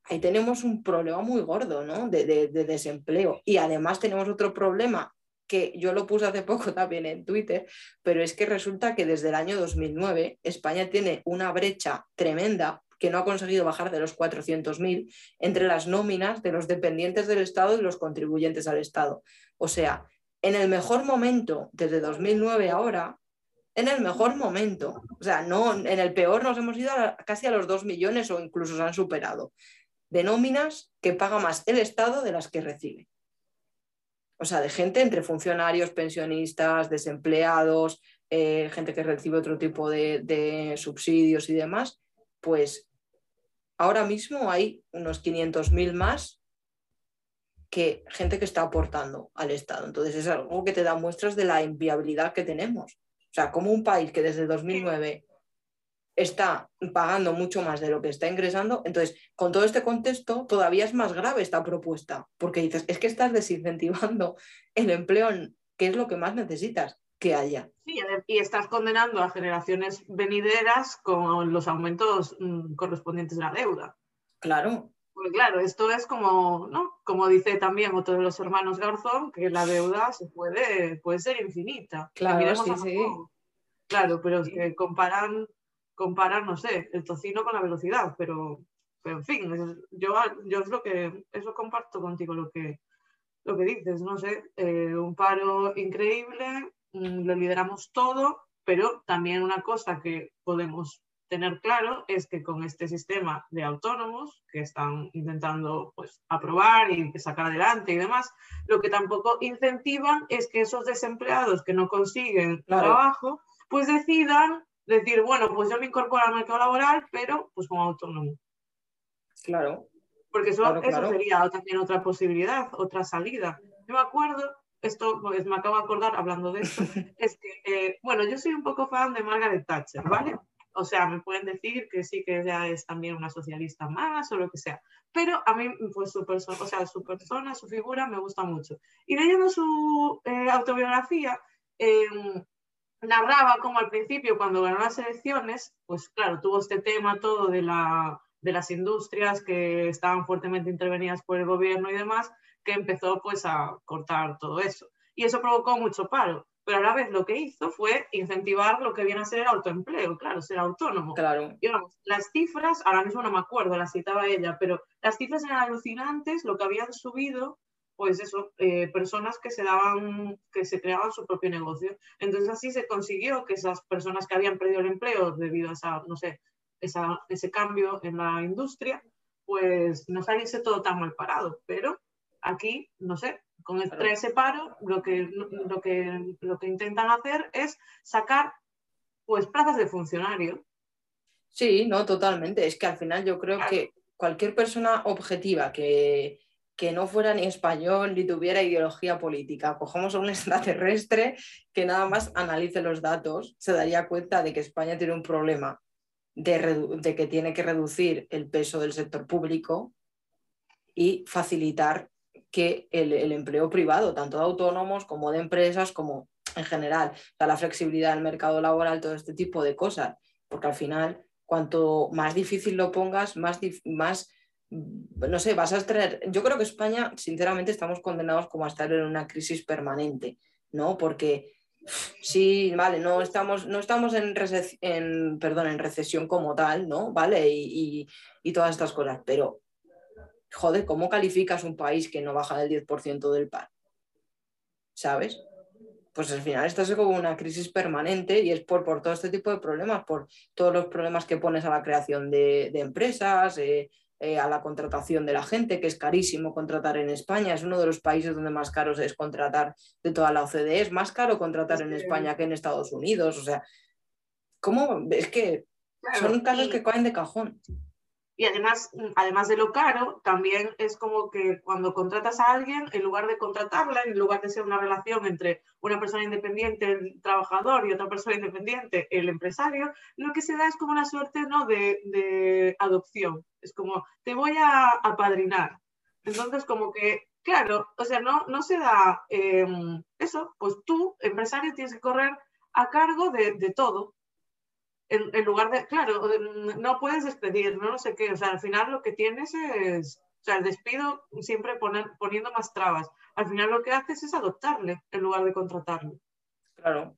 ahí tenemos un problema muy gordo ¿no? de, de desempleo y además tenemos otro problema que yo lo puse hace poco también en Twitter, pero es que resulta que desde el año 2009 España tiene una brecha tremenda que no ha conseguido bajar de los 400.000 entre las nóminas de los dependientes del Estado y los contribuyentes al Estado. O sea, en el mejor momento, desde 2009 ahora, en el mejor momento, o sea, no, en el peor nos hemos ido casi a los 2 millones o incluso se han superado, de nóminas que paga más el Estado de las que recibe. O sea, de gente entre funcionarios, pensionistas, desempleados, eh, gente que recibe otro tipo de, de subsidios y demás, pues ahora mismo hay unos 500.000 más que gente que está aportando al Estado. Entonces es algo que te da muestras de la inviabilidad que tenemos. O sea, como un país que desde 2009 está pagando mucho más de lo que está ingresando. Entonces, con todo este contexto, todavía es más grave esta propuesta, porque dices, es que estás desincentivando el empleo, que es lo que más necesitas que haya. Sí, y estás condenando a generaciones venideras con los aumentos mm, correspondientes a la deuda. Claro. Pues claro, esto es como, ¿no? Como dice también otro de los hermanos Garzón, que la deuda se puede, puede ser infinita. Claro, sí, sí. Claro, pero es que comparan, comparan, no sé, el tocino con la velocidad, pero, pero en fin, yo, yo es lo que, eso comparto contigo lo que, lo que dices, no sé, eh, un paro increíble, mm, lo lideramos todo, pero también una cosa que podemos tener claro es que con este sistema de autónomos que están intentando pues, aprobar y sacar adelante y demás, lo que tampoco incentivan es que esos desempleados que no consiguen trabajo, pues decidan decir, bueno, pues yo me incorporo al mercado laboral, pero pues como autónomo. Claro. Porque eso, eso sería también otra posibilidad, otra salida. Yo me acuerdo, esto pues, me acabo de acordar hablando de esto, es que, eh, bueno, yo soy un poco fan de Margaret Thatcher, ¿vale? O sea, me pueden decir que sí que ella es también una socialista más o lo que sea. Pero a mí, pues su persona, o sea, su persona, su figura me gusta mucho. Y leyendo su eh, autobiografía, em, narraba como al principio, cuando ganó las elecciones, pues claro, tuvo este tema todo de, la, de las industrias que estaban fuertemente intervenidas por el gobierno y demás, que empezó pues a cortar todo eso. Y eso provocó mucho paro pero a la vez lo que hizo fue incentivar lo que viene a ser el autoempleo, claro, ser autónomo. Claro. Y vamos, las cifras, ahora mismo no me acuerdo, las citaba ella, pero las cifras eran alucinantes, lo que habían subido, pues eso, eh, personas que se daban, que se creaban su propio negocio. Entonces así se consiguió que esas personas que habían perdido el empleo debido a esa, no sé, esa, ese cambio en la industria, pues no saliese todo tan mal parado, pero aquí, no sé, con el, ese paro, lo que, lo, que, lo que intentan hacer es sacar pues plazas de funcionario. Sí, no, totalmente. Es que al final yo creo que cualquier persona objetiva que, que no fuera ni español ni tuviera ideología política, cojamos a un extraterrestre que nada más analice los datos, se daría cuenta de que España tiene un problema de, que tiene que reducir el peso del sector público y facilitar que el, empleo privado, tanto de autónomos como de empresas, como en general, la flexibilidad del mercado laboral, todo este tipo de cosas, porque al final, cuanto más difícil lo pongas, más no sé, vas a extraer, yo creo que España, sinceramente, estamos condenados como a estar en una crisis permanente, ¿no? Porque sí, vale, no estamos, no estamos en, perdón, en recesión como tal, ¿no? Vale, y, y todas estas cosas, pero joder, ¿cómo calificas un país que no baja del 10% del PAR? ¿Sabes? Pues al final esto es como una crisis permanente y es por, por todo este tipo de problemas, por todos los problemas que pones a la creación de, empresas, eh, eh, a la contratación de la gente, que es carísimo contratar en España, es uno de los países donde más caro es contratar de toda la OCDE, es más caro contratar en España que en Estados Unidos, o sea, ¿cómo? Es que son casos que caen de cajón. Y además, además de lo caro, también es como que cuando contratas a alguien, en lugar de contratarla, en lugar de ser una relación entre una persona independiente, el trabajador, y otra persona independiente, el empresario, lo que se da es como una suerte ¿no? de, adopción. Es como, te voy a apadrinar. Entonces, como que, claro, o sea, no, no se da em, eso, pues tú, empresario, tienes que correr a cargo de todo en, lugar de, claro, no puedes despedir, no, no sé qué, o sea, al final lo que tienes es, o sea, el despido siempre poner, poniendo más trabas. Al final lo que haces es adoptarle en lugar de contratarle. Claro.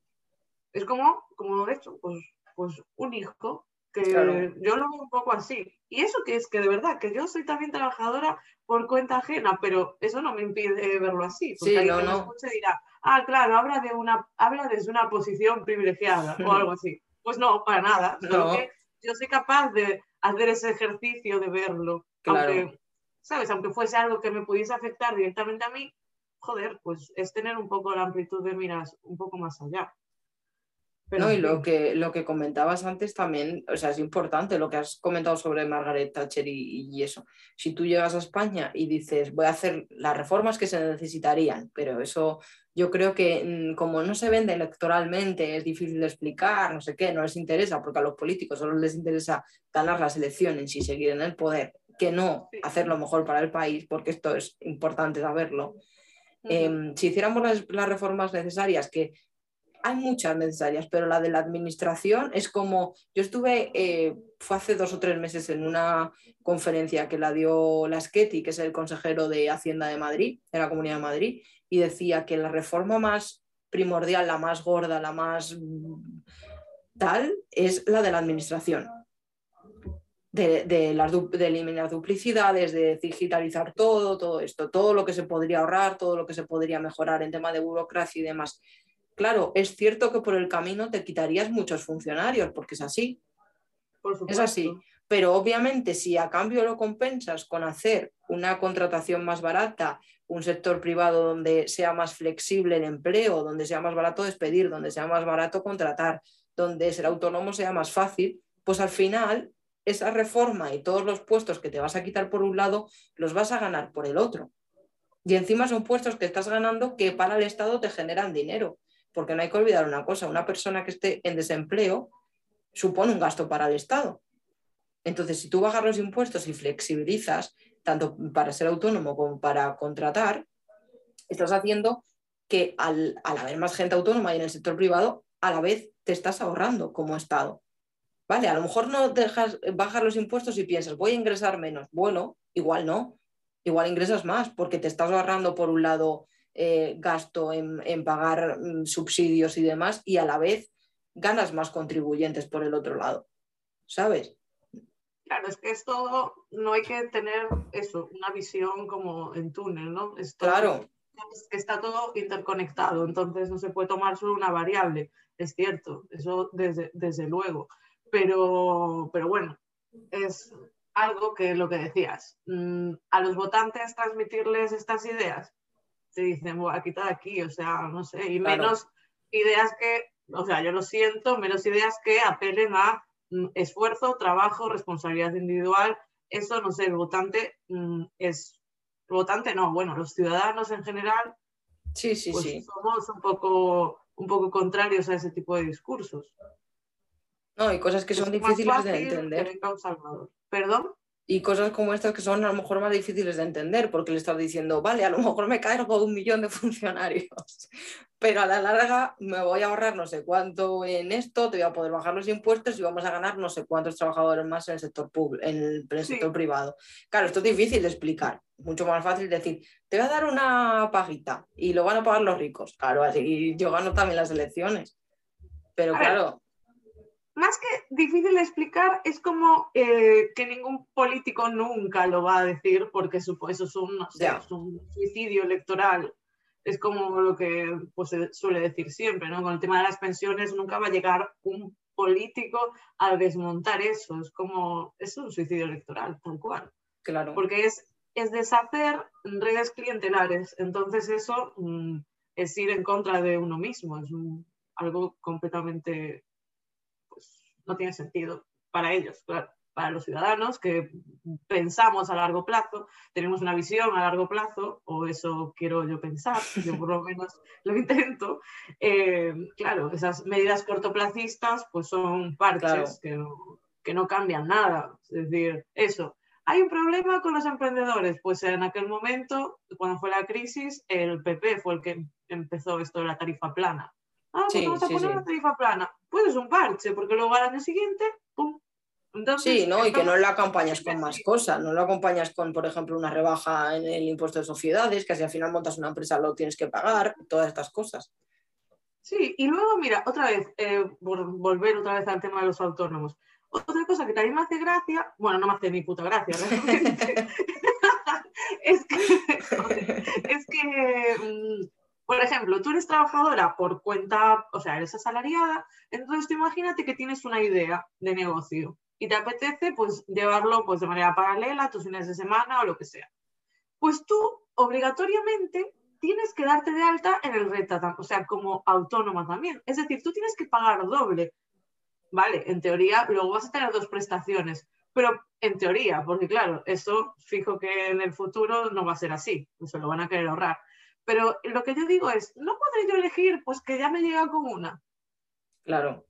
Es como, como de hecho, pues, pues un hijo que yo lo veo un poco así. Y eso que es que de verdad, que yo soy también trabajadora por cuenta ajena, pero eso no me impide verlo así. Porque sí, no, no. dirá, ah, claro, habla, de una, habla desde una posición privilegiada o algo así. Pues no, para nada. yo soy capaz de hacer ese ejercicio de verlo. Aunque, ¿sabes? Aunque fuese algo que me pudiese afectar directamente a mí, joder, pues es tener un poco la amplitud de miras un poco más allá. No, y lo que, lo que comentabas antes también, o sea, es importante lo que has comentado sobre Margaret Thatcher y, y, eso. Si tú llegas a España y dices, voy a hacer las reformas que se necesitarían, pero eso yo creo que mm, como no se vende electoralmente, es difícil de explicar, no sé qué, no les interesa, porque a los políticos solo les interesa ganar las elecciones y seguir en el poder, que no hacer lo mejor para el país, porque esto es importante saberlo. Em, si hiciéramos las, las reformas necesarias que hay muchas necesarias, pero la de la administración es como, yo estuve, eh, fue hace dos o tres meses en una conferencia que la dio Laschetti, que es el consejero de Hacienda de Madrid, de la Comunidad de Madrid, y decía que la reforma más primordial, la más gorda, la más tal, es la de la administración. De, de, de, eliminar duplicidades, de digitalizar todo, todo esto, todo lo que se podría ahorrar, todo lo que se podría mejorar en tema de burocracia y demás. Claro, es cierto que por el camino te quitarías muchos funcionarios, porque es así. es así. Pero obviamente si a cambio lo compensas con hacer una contratación más barata, un sector privado donde sea más flexible el empleo, donde sea más barato despedir, donde sea más barato contratar, donde ser autónomo sea más fácil, pues al final esa reforma y todos los puestos que te vas a quitar por un lado los vas a ganar por el otro. Y encima son puestos que estás ganando que para el Estado te generan dinero porque no hay que olvidar una cosa, una persona que esté en desempleo supone un gasto para el Estado. Entonces, si tú bajas los impuestos y flexibilizas, tanto para ser autónomo como para contratar, estás haciendo que al, haber más gente autónoma y en el sector privado, a la vez te estás ahorrando como Estado. Vale, a lo mejor no dejas bajar los impuestos y piensas, voy a ingresar menos. Bueno, igual no, igual ingresas más porque te estás ahorrando por un lado eh, gasto en, pagar mm, subsidios y demás y a la vez ganas más contribuyentes por el otro lado, ¿sabes? Claro, es que esto no hay que tener eso, una visión como en túnel, ¿no? claro. que está todo interconectado, entonces no se puede tomar solo una variable, es cierto, eso desde, desde luego, pero, pero bueno, es algo que lo que decías, mm, a los votantes transmitirles estas ideas, te dicen, bueno, quita de aquí, o sea, no sé, y menos ideas que, o sea, yo lo siento, menos ideas que apelen a mm, esfuerzo, trabajo, responsabilidad individual, eso, no sé, el votante mm, es, el votante no, bueno, los ciudadanos en general, sí, sí, pues sí. somos un poco, un poco contrarios a ese tipo de discursos. No, hay cosas que son difíciles de entender. ¿Perdón? Y cosas como estas que son a lo mejor más difíciles de entender porque le estás diciendo, vale, a lo mejor me cargo de un millón de funcionarios, pero a la larga me voy a ahorrar no sé cuánto en esto, te voy a poder bajar los impuestos y vamos a ganar no sé cuántos trabajadores más en el sector, público, en el, sector privado. Claro, esto es difícil de explicar, mucho más fácil decir, te voy a dar una pajita y lo van a pagar los ricos. Claro, así yo gano también las elecciones. Pero claro, más que difícil de explicar, es como eh, que ningún político nunca lo va a decir porque eso, es, un, suicidio electoral. Es como lo que pues, se suele decir siempre, ¿no? Con el tema de las pensiones nunca va a llegar un político a desmontar eso. Es como, es un suicidio electoral, tal cual. Claro. Porque es, es deshacer redes clientelares. Entonces eso mm, es ir en contra de uno mismo. Es algo completamente no tiene sentido para ellos, claro. Para los ciudadanos que pensamos a largo plazo, tenemos una visión a largo plazo, o eso quiero yo pensar, yo por lo menos lo intento, eh, claro, esas medidas cortoplacistas pues son parches que, no, que no cambian nada. Es decir, eso, ¿Hay un problema con los emprendedores? Pues en aquel momento, cuando fue la crisis, el PP fue el que empezó esto de la tarifa plana. Ah, pues vamos a poner una tarifa plana. Pues es un parche, porque luego al año siguiente, ¡pum! sí, ¿no? Y que no lo acompañas con más cosas, no lo acompañas con, por ejemplo, una rebaja en el impuesto de sociedades, que si al final montas una empresa lo tienes que pagar, todas estas cosas. Sí, y luego, mira, otra vez, eh, volver otra vez al tema de los autónomos. Otra cosa que también me hace gracia, bueno, no me hace ni puta gracia, realmente, es que, es que mm, por ejemplo, tú eres trabajadora por cuenta, o sea, eres asalariada, entonces tú imagínate que tienes una idea de negocio y te apetece pues llevarlo pues de manera paralela, tus fines de semana o lo que sea. Pues tú obligatoriamente tienes que darte de alta en el renta, o sea, como autónoma también. Es decir, tú tienes que pagar doble. Vale, en teoría, luego vas a tener dos prestaciones, pero en teoría, porque claro, eso fijo que en el futuro no va a ser así, se lo van a querer ahorrar. Pero lo que yo digo es, ¿no podré yo elegir? Pues que ya me llega con una. Claro.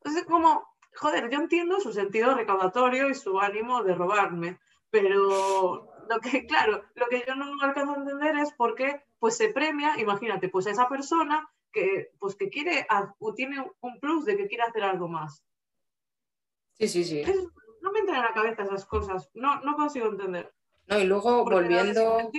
Entonces, como, joder, yo entiendo su sentido recaudatorio y su ánimo de robarme, pero lo que, claro, lo que yo no alcanzo a entender es por qué pues se premia, imagínate, pues a esa persona que, pues que quiere, o tiene un plus de que quiere hacer algo más. Sí, sí, sí. no me entran en la cabeza esas cosas, no, no consigo entender. No, y luego volviendo,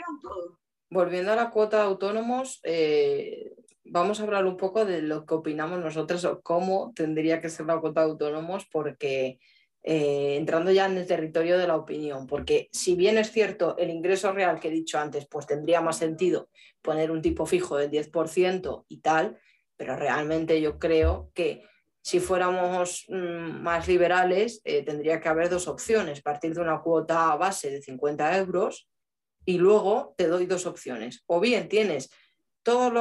volviendo a la cuota de autónomos, eh, vamos a hablar un poco de lo que opinamos nosotros o cómo tendría que ser la cuota de autónomos, porque eh, entrando ya en el territorio de la opinión, porque si bien es cierto el ingreso real que he dicho antes, pues tendría más sentido poner un tipo fijo del 10% y tal, pero realmente yo creo que si fuéramos mm, más liberales, eh, tendría que haber dos opciones, partir de una cuota base de 50 euros y luego te doy dos opciones. O bien tienes todos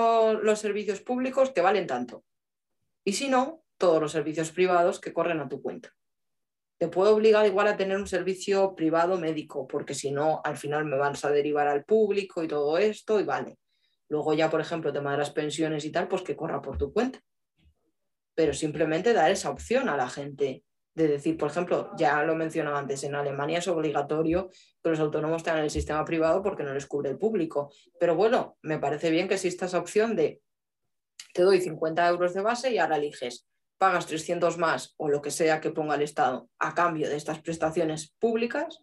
los, servicios públicos que valen tanto. Y si no, todos los servicios privados que corren a tu cuenta. Te puedo obligar igual a tener un servicio privado médico, porque si no, al final me vas a derivar al público y todo esto, y vale. Luego ya, por ejemplo, tema de las pensiones y tal, pues que corra por tu cuenta. Pero simplemente dar esa opción a la gente de decir, por ejemplo, ya lo mencionaba antes, en Alemania es obligatorio que los autónomos tengan el sistema privado porque no les cubre el público. Pero bueno, me parece bien que exista esa opción de te doy 50 euros de base y ahora eliges, pagas 300 más o lo que sea que ponga el Estado a cambio de estas prestaciones públicas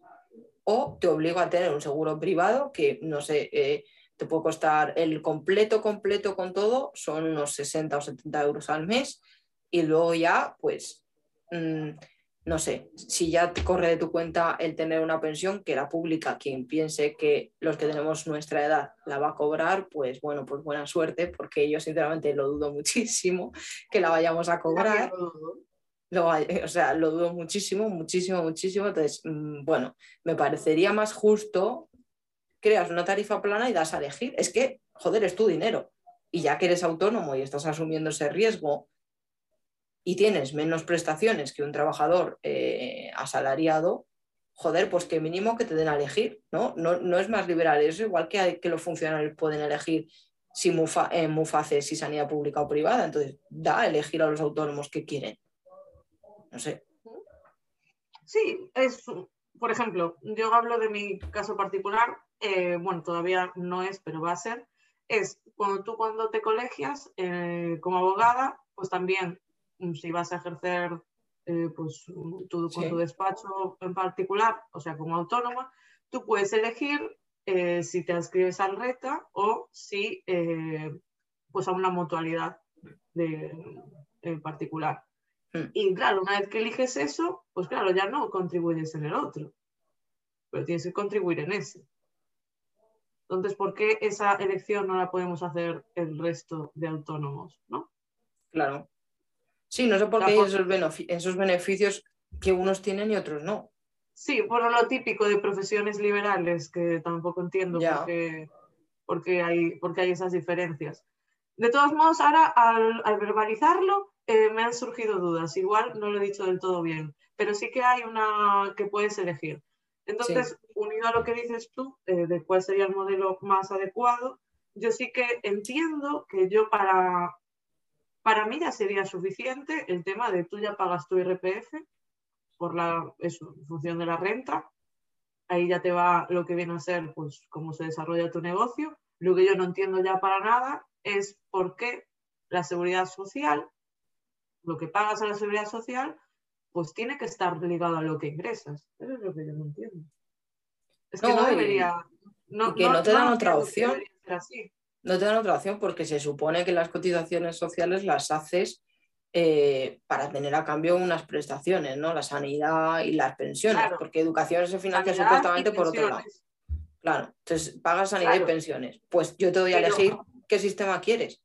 o te obligo a tener un seguro privado que, no sé, eh, te puede costar el completo, completo con todo, son unos 60 o 70 euros al mes y luego ya, pues Mm, no sé, si ya te corre de tu cuenta el tener una pensión, que la pública, quien piense que los que tenemos nuestra edad la va a cobrar, pues bueno, pues buena suerte, porque yo sinceramente lo dudo muchísimo que la vayamos a cobrar. Lo, o sea, lo dudo muchísimo, muchísimo, muchísimo. Entonces, mm, bueno, me parecería más justo creas una tarifa plana y das a elegir. Es que, joder, es tu dinero. Y ya que eres autónomo y estás asumiendo ese riesgo y tienes menos prestaciones que un trabajador eh, asalariado, joder, pues que mínimo que te den a elegir, ¿no? No, es más liberal, es igual que, que los funcionarios pueden elegir si Mufa, en Muface si sanidad pública o privada, entonces da a elegir a los autónomos que quieren. No sé. Sí, es, por ejemplo, yo hablo de mi caso particular, eh, bueno, todavía no es, pero va a ser, es cuando tú cuando te colegias eh, como abogada, pues también si vas a ejercer eh, pues, tu, con tu despacho en particular, o sea, como autónoma, tú puedes elegir eh, si te inscribes al RETA o si eh, pues a una mutualidad de, en particular. Hmm. Y claro, una vez que eliges eso, pues claro, ya no contribuyes en el otro, pero tienes que contribuir en ese. Entonces, ¿por qué esa elección no la podemos hacer el resto de autónomos? ¿no? Claro, Sí, no sé por qué hay esos, beneficios que unos tienen y otros no. Sí, por lo típico de profesiones liberales, que tampoco entiendo por qué, hay, hay esas diferencias. De todos modos, ahora al, verbalizarlo eh, me han surgido dudas. Igual no lo he dicho del todo bien, pero sí que hay una que puedes elegir. Entonces, unido a lo que dices tú, eh, de cuál sería el modelo más adecuado, yo sí que entiendo que yo para para mí ya sería suficiente el tema de tú ya pagas tu IRPF por la, eso, en función de la renta. Ahí ya te va lo que viene a ser, pues, cómo se desarrolla tu negocio. Lo que yo no entiendo ya para nada es por qué la seguridad social, lo que pagas a la seguridad social, pues tiene que estar ligado a lo que ingresas. Eso es lo que yo no entiendo. Es que no, debería. No, que no, te dan otra opción no te dan otra opción porque se supone que las cotizaciones sociales las haces eh, para tener a cambio unas prestaciones, ¿no? La sanidad y las pensiones, porque educación se financia supuestamente por otro lado. Claro, entonces pagas sanidad y pensiones. Pues yo te doy a elegir qué sistema quieres.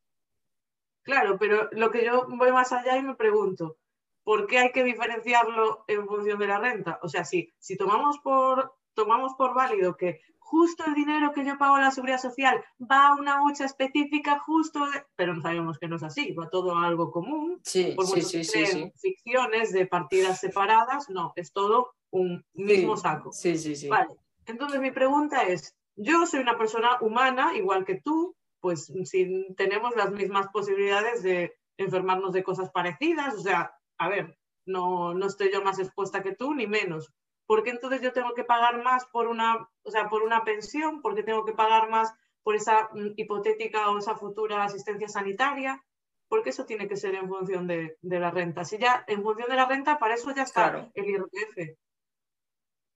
Claro, pero lo que yo voy más allá y me pregunto, ¿por qué hay que diferenciarlo en función de la renta? O sea, si, si tomamos por tomamos por válido que justo el dinero que yo pago a la seguridad social va a una hucha específica, justo, pero no sabemos que no es así, va todo a algo común. Sí, por sí, sí, sí, sí. ficciones de partidas separadas, no, es todo un mismo saco. Sí, sí, sí. Vale, entonces mi pregunta es, yo soy una persona humana, igual que tú, pues si tenemos las mismas posibilidades de enfermarnos de cosas parecidas, o sea, a ver, no, no estoy yo más expuesta que tú, ni menos. ¿Por qué entonces yo tengo que pagar más por una, o sea, por una pensión? ¿Por qué tengo que pagar más por esa mm, hipotética o esa futura asistencia sanitaria? Porque eso tiene que ser en función de, la renta. Si ya en función de la renta, para eso ya está el IRPF.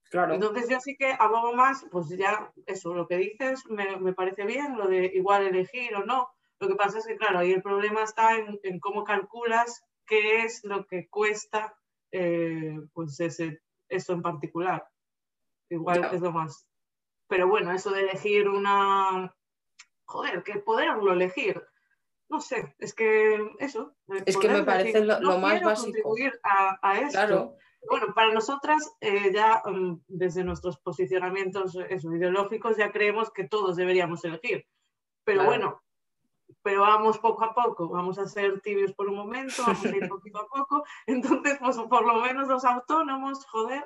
Claro. Entonces yo sí que abogo más, pues ya eso, lo que dices me, me, parece bien, lo de igual elegir o no. Lo que pasa es que, claro, ahí el problema está en, en cómo calculas qué es lo que cuesta eh, pues ese eso en particular. Igual es lo más. Pero bueno, eso de elegir una. Joder, que poderlo elegir. No sé, es que eso. Es que me parece lo, más básico. contribuir a, a esto. Claro. Bueno, para nosotras, eh, ya um, desde nuestros posicionamientos ideológicos, ya creemos que todos deberíamos elegir. Pero bueno, pero vamos poco a poco, vamos a ser tibios por un momento, vamos a ir poquito a poco, entonces pues por lo menos los autónomos, joder.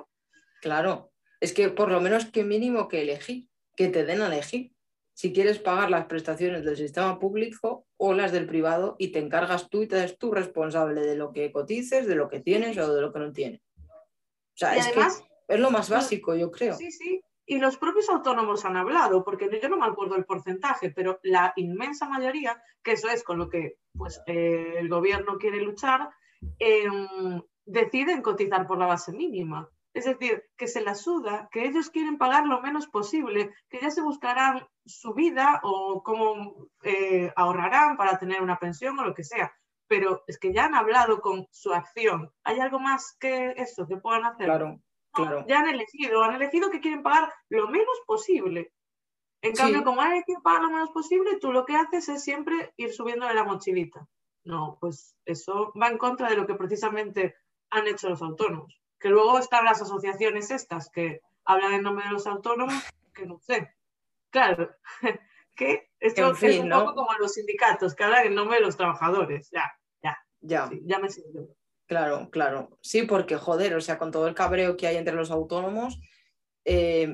Claro, es que por lo menos que mínimo que elegir, que te den a elegir. Si quieres pagar las prestaciones del sistema público o las del privado y te encargas tú y te eres tú responsable de lo que cotices, de lo que tienes o de lo que no tienes. O sea, es que es lo más básico, yo creo. Sí, sí, y los propios autónomos han hablado, porque yo no me acuerdo el porcentaje, pero la inmensa mayoría, que eso es con lo que pues, eh, el gobierno quiere luchar, em, deciden cotizar por la base mínima. Es decir, que se la suda, que ellos quieren pagar lo menos posible, que ya se buscarán su vida o cómo eh, ahorrarán para tener una pensión o lo que sea. Pero es que ya han hablado con su acción. ¿Hay algo más que eso que puedan hacer? Claro, ya han elegido, han elegido que quieren pagar lo menos posible. En cambio, como han elegido pagar lo menos posible, tú lo que haces es siempre ir subiendo de la mochilita. No, pues eso va en contra de lo que precisamente han hecho los autónomos. Que luego están las asociaciones estas que hablan en nombre de los autónomos, que no sé. Claro, que esto es un poco como los sindicatos que hablan en nombre de los trabajadores. Ya, ya. Ya. ya me siento. Claro, claro. Sí, porque joder, o sea, con todo el cabreo que hay entre los autónomos, eh,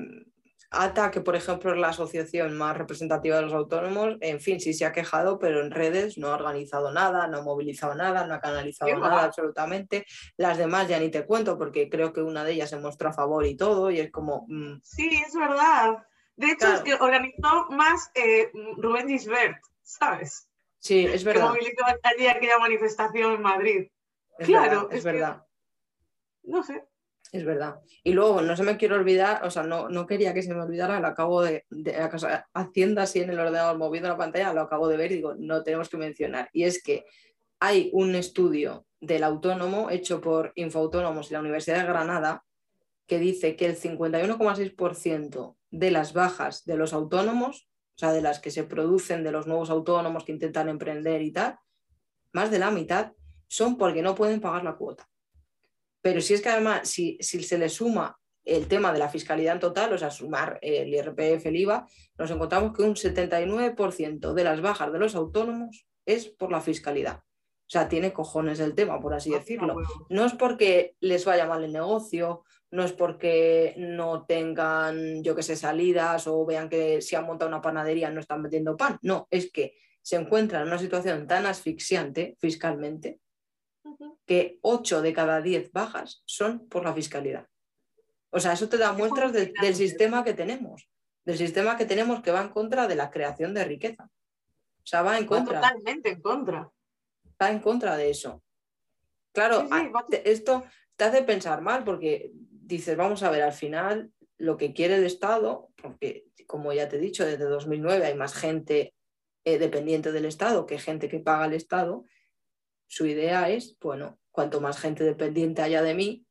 ATA, que por ejemplo es la asociación más representativa de los autónomos, en fin, sí se ha quejado, pero en redes no ha organizado nada, no ha movilizado nada, no ha canalizado nada absolutamente. Las demás ya ni te cuento, porque creo que una de ellas se muestra a favor y todo, y es como... Mm. Sí, es verdad. De hecho, es que organizó más eh, Rubén Gisbert, ¿sabes? Sí, es verdad. Que movilizó allí aquella manifestación en Madrid. Es claro, verdad, es, verdad. no sé. Es verdad. Y luego, no se me quiere olvidar, o sea, no, no quería que se me olvidara, lo acabo de, haciendo así en el ordenador, moviendo la pantalla, lo acabo de ver y digo, no tenemos que mencionar. Y es que hay un estudio del autónomo hecho por Infoautónomos y la Universidad de Granada que dice que el 51,6% de las bajas de los autónomos, o sea, de las que se producen de los nuevos autónomos que intentan emprender y tal, más de la mitad son porque no pueden pagar la cuota. Pero si es que además, si, se le suma el tema de la fiscalidad en total, o sea, sumar el IRPF, el IVA, nos encontramos que un 79% de las bajas de los autónomos es por la fiscalidad. O sea, tiene cojones el tema, por así ah, decirlo. No es porque les vaya mal el negocio, no es porque no tengan, yo que sé, salidas o vean que si han montado una panadería no están metiendo pan. No, es que se encuentran en una situación tan asfixiante fiscalmente que 8 de cada 10 bajas son por la fiscalidad. O sea, eso te da muestras del sistema que tenemos, del sistema que tenemos que va en contra de la creación de riqueza. O sea, va en contra. totalmente en contra. Va en contra de eso. Claro, esto te hace pensar mal porque dices, vamos a ver, al final lo que quiere el Estado, porque como ya te he dicho, desde 2009 hay más gente eh, dependiente del Estado que gente que paga el Estado, su idea es, bueno, cuanto más gente dependiente haya de mí,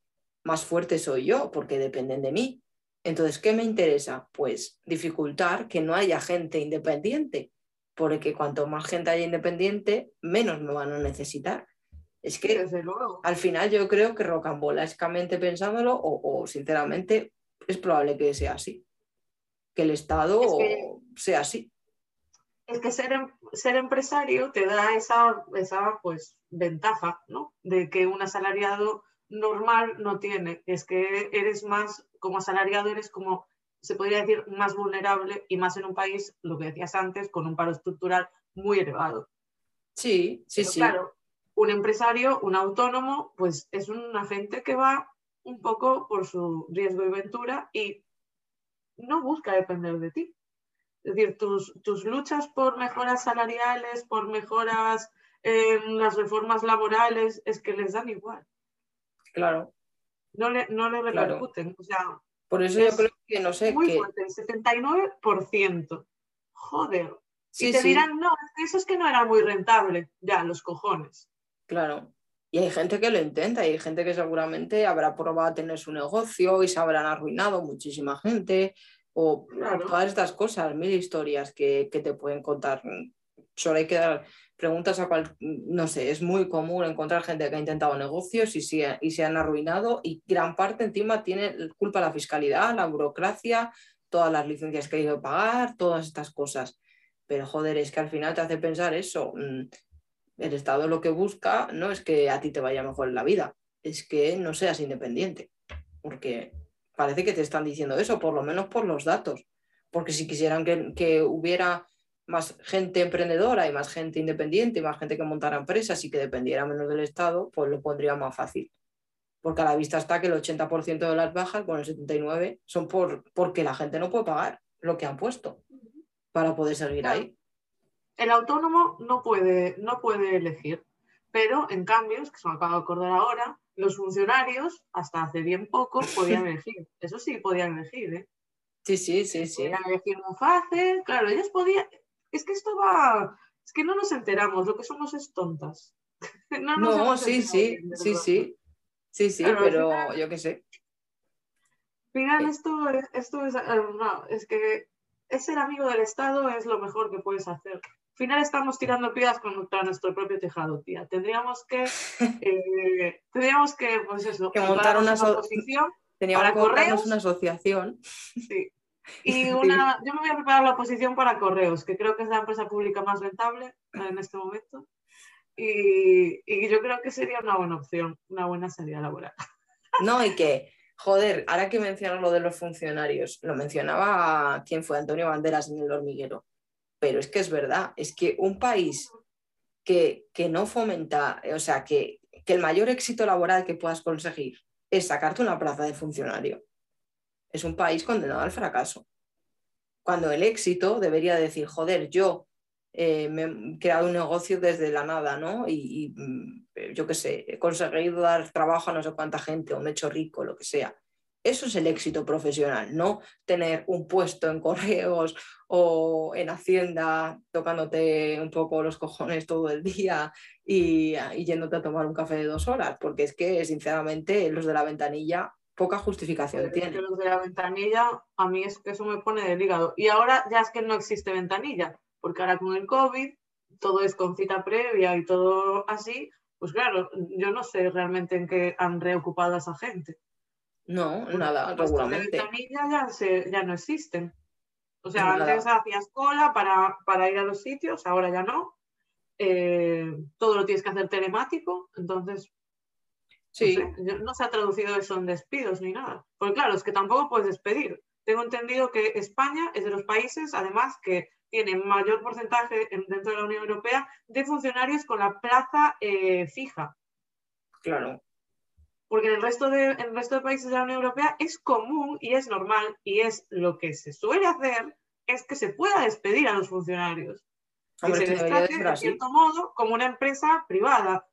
más fuerte soy yo, porque dependen de mí. Entonces, ¿qué me interesa? Pues dificultar que no haya gente independiente, porque cuanto más gente haya independiente, menos me van a necesitar. Es que al final yo creo que rocambolescamente pensándolo, o, o sinceramente, es probable que sea así, que el Estado sea así. Es que ser, em, ser empresario te da esa, esa pues, ventaja, ¿no? De que un asalariado normal no tiene. Es que eres más, como asalariado, eres como, se podría decir, más vulnerable y más en un país, lo que decías antes, con un paro estructural muy elevado. Sí, sí, sí. Claro, un empresario, un autónomo, pues es un agente que va un poco por su riesgo y ventura y no busca depender de ti. Es decir, tus, tus luchas por mejoras salariales, por mejoras en las reformas laborales, es que les dan igual. Claro. No le, no le repercuten. O sea, por eso yo creo que no sé. Muy fuerte, el 79%. Joder. y te dirán, no, eso es que no era muy rentable. Ya, los cojones. Claro. Y hay gente que lo intenta, y hay gente que seguramente habrá probado a tener su negocio y se habrán arruinado muchísima gente, o todas estas cosas, mil historias que, que, te pueden contar. Solo hay que dar preguntas a cual, no sé, es muy común encontrar gente que ha intentado negocios y se, y se han arruinado, y gran parte encima tiene culpa la fiscalidad, la burocracia, todas las licencias que hay que pagar, todas estas cosas. Pero joder, es que al final te hace pensar eso. Mm, el Estado lo que busca no es que a ti te vaya mejor en la vida, es que no seas independiente, porque parece que te están diciendo eso, por lo menos por los datos, porque si quisieran que, hubiera más gente emprendedora y más gente independiente y más gente que montara empresas y que dependiera menos del Estado, pues lo pondría más fácil. Porque a la vista está que el 80% de las bajas, bueno, el 79%, son por, porque la gente no puede pagar lo que han puesto para poder seguir ahí. El autónomo no puede, no puede elegir, pero en cambio, es que se me acaba de acordar ahora, los funcionarios, hasta hace bien poco, podían elegir. Eso sí, podían elegir, ¿eh? Sí, sí, sí, sí. Podían elegir muy fácil, claro, ellos podían... Es que esto va... Es que no nos enteramos, lo que somos es tontas. no, sí, sí, sí, sí. Sí, sí, pero yo qué sé. Final, esto, esto es, eh, no, es que ser amigo del Estado es lo mejor que puedes hacer final estamos tirando piedras contra nuestro propio tejado, tía. Tendríamos que, eh, tendríamos que, pues eso, que montar una, asociación para correos. una asociación. Sí. Y una, yo me voy a preparar la oposición para correos, que creo que es la empresa pública más rentable en este momento. Y, y yo creo que sería una buena opción, una buena salida laboral. No, y que, joder, ahora que mencionas lo de los funcionarios, lo mencionaba quién fue Antonio Banderas en el hormiguero pero es que es verdad, es que un país que, no fomenta, o sea, que, el mayor éxito laboral que puedas conseguir es sacarte una plaza de funcionario, es un país condenado al fracaso. Cuando el éxito debería decir, joder, yo eh, me he creado un negocio desde la nada, ¿no? Y, y mm, yo qué sé, he conseguido dar trabajo a no sé cuánta gente o me he hecho rico, lo que sea. Eso es el éxito profesional, no tener un puesto en correos o en Hacienda tocándote un poco los cojones todo el día y, yéndote a tomar un café de dos horas, porque es que sinceramente los de la ventanilla poca justificación tienen. Los de la ventanilla, a mí es que eso me pone del hígado. Y ahora ya es que no existe ventanilla, porque ahora con el COVID todo es con cita previa y todo así, pues claro, yo no sé realmente en qué han reocupado a esa gente. No, nada, regularmente. Ya, ya no existen. O sea, antes hacías cola para, para, ir a los sitios, ahora ya no. Eh, todo lo tienes que hacer telemático, entonces sí. no, se ha traducido eso en despidos ni nada. Porque claro, es que tampoco puedes despedir. Tengo entendido que España es de los países, además, que tiene mayor porcentaje dentro de la Unión Europea de funcionarios con la plaza eh, fija. Claro porque en el, resto de, el resto de países de la Unión Europea es común y es normal y es lo que se suele hacer es que se pueda despedir a los funcionarios. y se les trate, de cierto modo, como una empresa privada.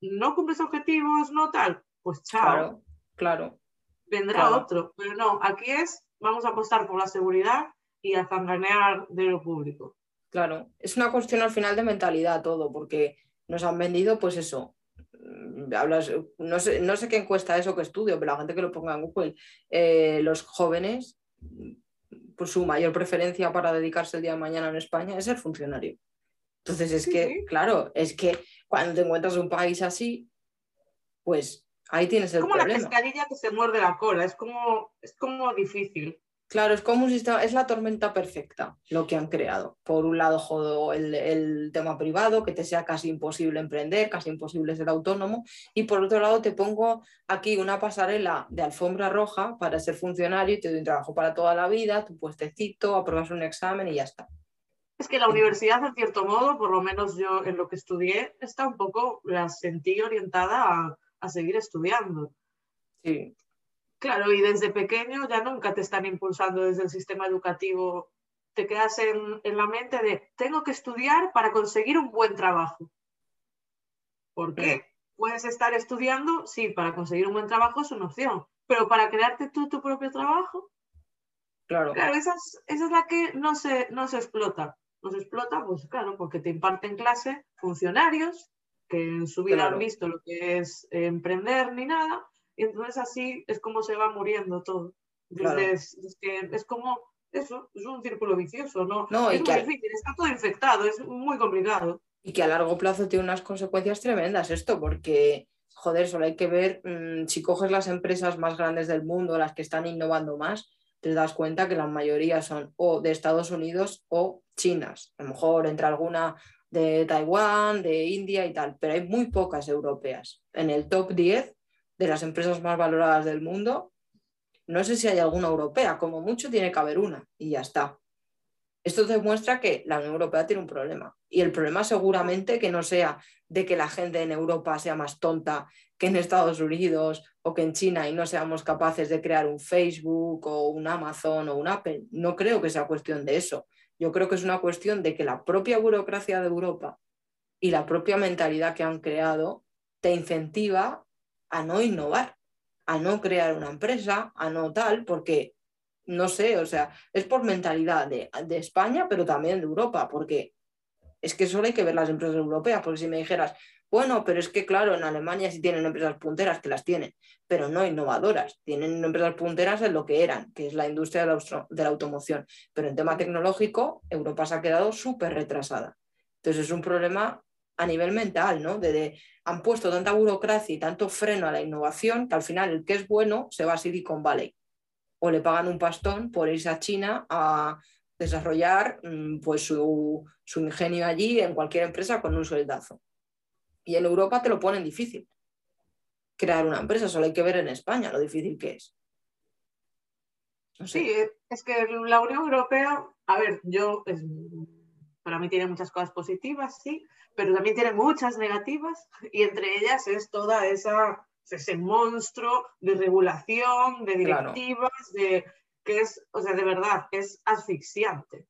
no cumples objetivos, no tal, pues chao. Claro, claro. Vendrá otro. Pero no, aquí es, vamos a apostar por la seguridad y a zanganear de lo público. Claro, es una cuestión al final de mentalidad todo, porque nos han vendido, pues eso, hablas, no sé, no sé qué encuesta eso que estudio, pero la gente que lo ponga en Google, eh, los jóvenes, pues su mayor preferencia para dedicarse el día de mañana en España es ser funcionario. Entonces es que, claro, es que cuando te encuentras un país así, pues Ahí tienes el como problema. la pescadilla que se muerde la cola, es como, es como difícil. Claro, es como un sistema, es la tormenta perfecta lo que han creado. Por un lado, jodo el, el, tema privado, que te sea casi imposible emprender, casi imposible ser autónomo, y por otro lado te pongo aquí una pasarela de alfombra roja para ser funcionario y te doy un trabajo para toda la vida, tu puestecito, apruebas un examen y ya está. Es que la universidad, en cierto modo, por lo menos yo en lo que estudié, está un poco, la sentí orientada a, a seguir estudiando. Sí. Claro, y desde pequeño ya nunca te están impulsando desde el sistema educativo. Te quedas en, en la mente de, tengo que estudiar para conseguir un buen trabajo. ¿Por qué? Puedes estar estudiando, sí, para conseguir un buen trabajo es una opción, pero para crearte tú tu propio trabajo, Claro. claro, esa es, esa es la que no se, no se explota. No se explota, pues claro, porque te imparten clase funcionarios que en su vida Claro. han visto lo que es eh, emprender ni nada, y entonces así es como se va muriendo todo. Claro. Es, que es como eso, es un círculo vicioso, ¿no? No, es muy difícil, está todo infectado, es muy complicado. Y que a largo plazo tiene unas consecuencias tremendas esto, porque, joder, solo hay que ver, mm, si coges las empresas más grandes del mundo, las que están innovando más, te das cuenta que la mayoría son o de Estados Unidos o chinas. A lo mejor entre alguna de Taiwán, de India y tal, pero hay muy pocas europeas. En el top 10 de las empresas más valoradas del mundo, no sé si hay alguna europea, como mucho tiene que haber una y ya está. Esto demuestra que la Unión Europea tiene un problema. Y el problema seguramente que no sea de que la gente en Europa sea más tonta que en Estados Unidos o que en China y no seamos capaces de crear un Facebook o un Amazon o un Apple. No creo que sea cuestión de eso. Yo creo que es una cuestión de que la propia burocracia de Europa y la propia mentalidad que han creado te incentiva a no innovar, a no crear una empresa, a no tal, porque no sé, o sea, es por mentalidad de, España, pero también de Europa, porque es que solo hay que ver las empresas europeas, porque si me dijeras, bueno, pero es que claro, en Alemania sí tienen empresas punteras, que las tienen, pero no innovadoras, tienen empresas punteras en lo que eran, que es la industria de la, automoción, pero en tema tecnológico, Europa se ha quedado súper retrasada. Entonces es un problema a nivel mental, ¿no? Han puesto tanta burocracia y tanto freno a la innovación que al final el que es bueno se va a Silicon Valley o le pagan un pastón por irse a China a desarrollar mm, pues su, ingenio allí en cualquier empresa con un sueldazo. Y en Europa te lo ponen difícil. Crear una empresa, solo hay que ver en España lo difícil que es. Sí, es que la Unión Europea, a ver, yo, es- para mí tiene muchas cosas positivas, sí, pero también tiene muchas negativas y entre ellas es toda esa, ese monstruo de regulación, de Claro. directivas, de que es, o sea, de verdad, es asfixiante.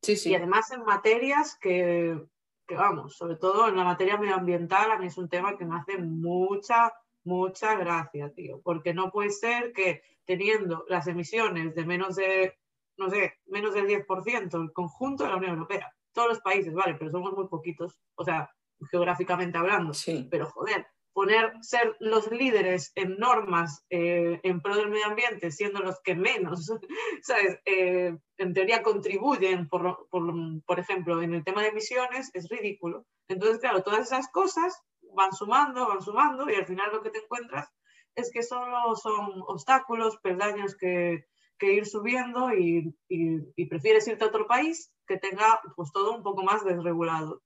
Sí, sí. Y además en materias que, que, vamos, sobre todo en la materia medioambiental, a mí es un tema que me hace mucha, mucha gracia, tío, porque no puede ser que teniendo las emisiones de menos de, no sé, menos del 10% el conjunto de la Unión Europea, todos los países, vale, pero somos muy poquitos, o sea, geográficamente hablando, Sí, pero joder, poner, ser los líderes en normas eh, en pro del medio ambiente, siendo los que menos, ¿sabes? Eh, en teoría contribuyen, por, por, por ejemplo, en el tema de emisiones, es ridículo. Entonces, claro, todas esas cosas van sumando, van sumando, y al final lo que te encuentras es que solo son obstáculos, peldaños que, que ir subiendo y, y- y prefieres irte a otro país que tenga pues todo un poco más desregulado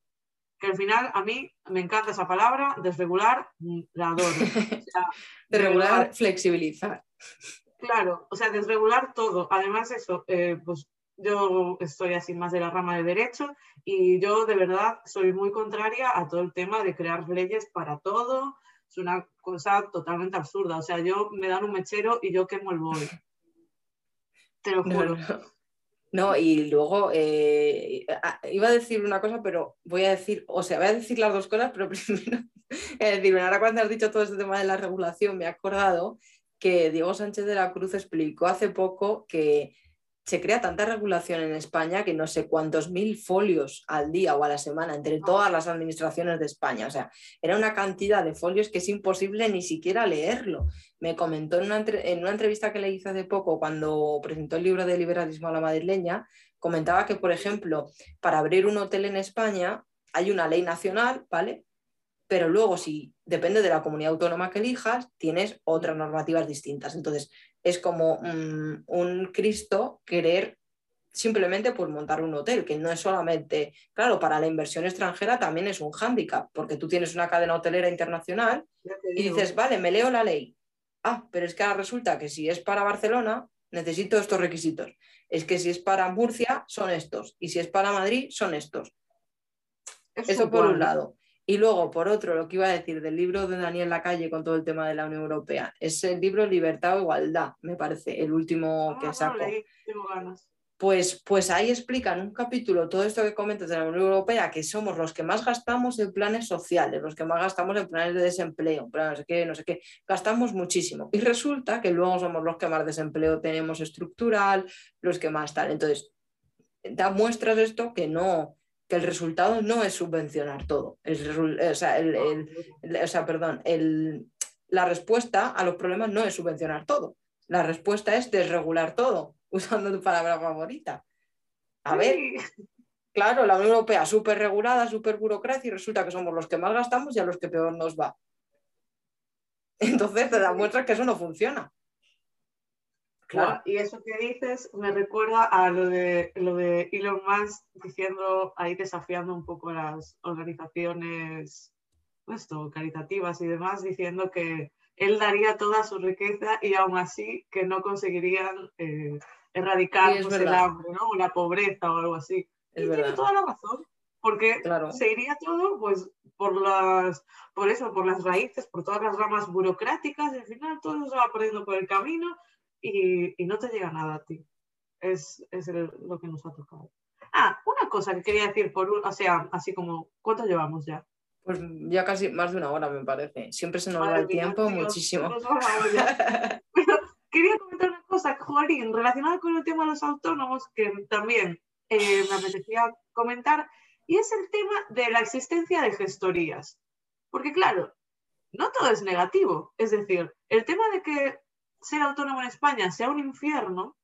que al final a mí me encanta esa palabra, desregular, la adoro. O sea, de regular, verdad, flexibilizar. claro, o sea, desregular todo. Además, eso, eh, pues yo estoy así más de la rama de derecho y yo de verdad soy muy contraria a todo el tema de crear leyes para todo. Es una cosa totalmente absurda. O sea, yo me dan un mechero y yo quemo el bol. Te lo No, juro. no. No, y luego eh, iba a decir una cosa, pero voy a decir, o sea, voy a decir las dos cosas, pero primero, es decir, ahora cuando has dicho todo este tema de la regulación, me he acordado que Diego Sánchez de la Cruz explicó hace poco que se crea tanta regulación en España que no sé cuántos mil folios al día o a la semana entre todas las administraciones de España. O sea, era una cantidad de folios que es imposible ni siquiera leerlo. Me comentó en una, entre- en una entrevista que le hice hace poco cuando presentó el libro de liberalismo a la madrileña, comentaba que, por ejemplo, para abrir un hotel en España hay una ley nacional, ¿vale? pero luego si depende de la comunidad autónoma que elijas, tienes otras normativas distintas. Entonces, es como mm, un Cristo querer simplemente pues montar un hotel, que no es solamente, claro, para la inversión extranjera también es un hándicap, porque tú tienes una cadena hotelera internacional y dices, vale, me leo la ley. Ah, pero es que ahora resulta que si es para Barcelona, necesito estos requisitos. Es que si es para Murcia, son estos. Y si es para Madrid, son estos. Eso por un lado. Y luego, por otro, lo que iba a decir del libro de Daniel Lacalle con todo el tema de la Unión Europea, es el libro Libertad o Igualdad, me parece, el último ah, que sacó. Pues, pues ahí explican un capítulo todo esto que comentas de la Unión Europea, que somos los que más gastamos en planes sociales, los que más gastamos en planes de desempleo, no sé qué, no sé qué, gastamos muchísimo. Y resulta que luego somos los que más desempleo tenemos estructural, los que más tal. Entonces, da muestras esto que no, que el resultado no es subvencionar todo. o, sea, o sea, perdón, la respuesta a los problemas no es subvencionar todo. La respuesta es desregular todo usando tu palabra favorita. A ver, claro, la Unión Europea súper regulada, súper burocracia y resulta que somos los que más gastamos y a los que peor nos va. Entonces te da muestra que eso no funciona. Claro. Y eso que dices me recuerda a lo de, lo de Elon Musk diciendo, ahí desafiando un poco las organizaciones esto, caritativas y demás, diciendo que él daría toda su riqueza y aún así que no conseguirían eh, erradicar pues, el hambre, ¿no? La pobreza o algo así. y tiene toda la razón, porque se iría todo pues por las, por eso, por las raíces, por todas las ramas burocráticas, y al final todo se va perdiendo por el camino y, y no te llega nada a ti. Es, es lo que nos ha tocado. Ah, una cosa que quería decir, por o sea, así como, ¿cuánto llevamos ya? Pues ya casi más de una hora, me parece. Siempre se nos va el tiempo muchísimo. quería comentar una cosa, Joaquín, relacionada con el tema de los autónomos, que también eh, me apetecía comentar, y es el tema de la existencia de gestorías. Porque claro, no todo es negativo. Es decir, el tema de que ser autónomo en España sea un infierno,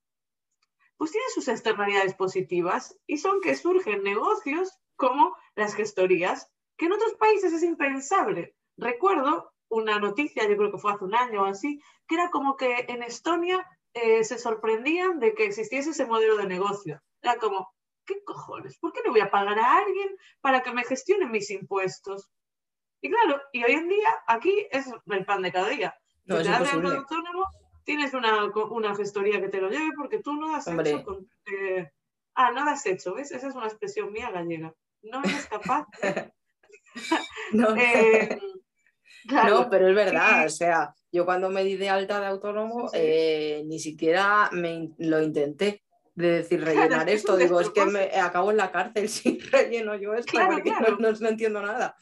pues tiene sus externalidades positivas y son que surgen negocios como las gestorías, que en otros países es impensable. Recuerdo una noticia, yo creo que fue hace un año o así, que era como que en Estonia eh, se sorprendían de que existiese ese modelo de negocio. Era como, ¿qué cojones? ¿Por qué le voy a pagar a alguien para que me gestione mis impuestos? Y claro, y hoy en día aquí es el pan de cada día. No, autónomo, tienes una, una, gestoría que te lo lleve porque tú no has hecho. Con, eh, ah, no has hecho, ¿ves? Esa es una expresión mía gallega. No eres capaz. no. Eh, no, pero es verdad, o sea, yo cuando me di de alta de autónomo eh, ni siquiera me lo intenté de decir rellenar esto, digo, es que me acabo en la cárcel si relleno yo esto porque No, entiendo nada.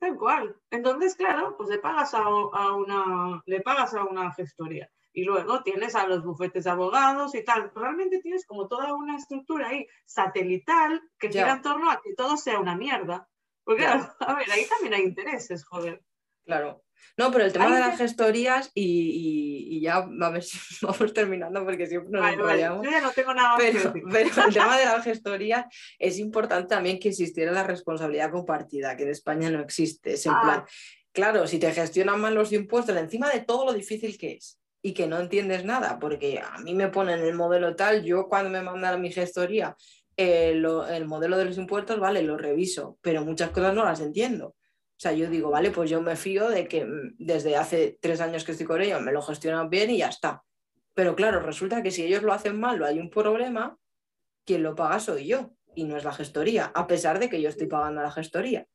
Tal cual. Entonces, claro, pues le pagas a, una, le pagas a una gestoría y luego tienes a los bufetes de abogados y tal. Realmente tienes como toda una estructura ahí satelital que gira en torno a que todo sea una mierda. Porque, a ver, ahí también hay intereses, joder. Claro. No, pero el tema de las gestorías y, ya vamos, vamos terminando porque siempre nos enrollamos. Yo ya no tengo nada pero, pero el tema de las gestorías es importante también que existiera la responsabilidad compartida, que en España no existe. Es en ah. plan, claro, si te gestionan mal los impuestos, encima de todo lo difícil que es y que no entiendes nada, porque a mí me ponen el modelo tal, yo cuando me mandan mi gestoría eh, el modelo de los impuestos, vale, lo reviso, pero muchas cosas no las entiendo. O sea, yo digo, vale, pues yo me fío de que mm, desde hace tres años que estoy con ellos me lo gestionan bien y ya está. Pero claro, resulta que si ellos lo hacen mal o hay un problema, quien lo paga soy yo y no es la gestoría, a pesar de que yo estoy pagando la gestoría.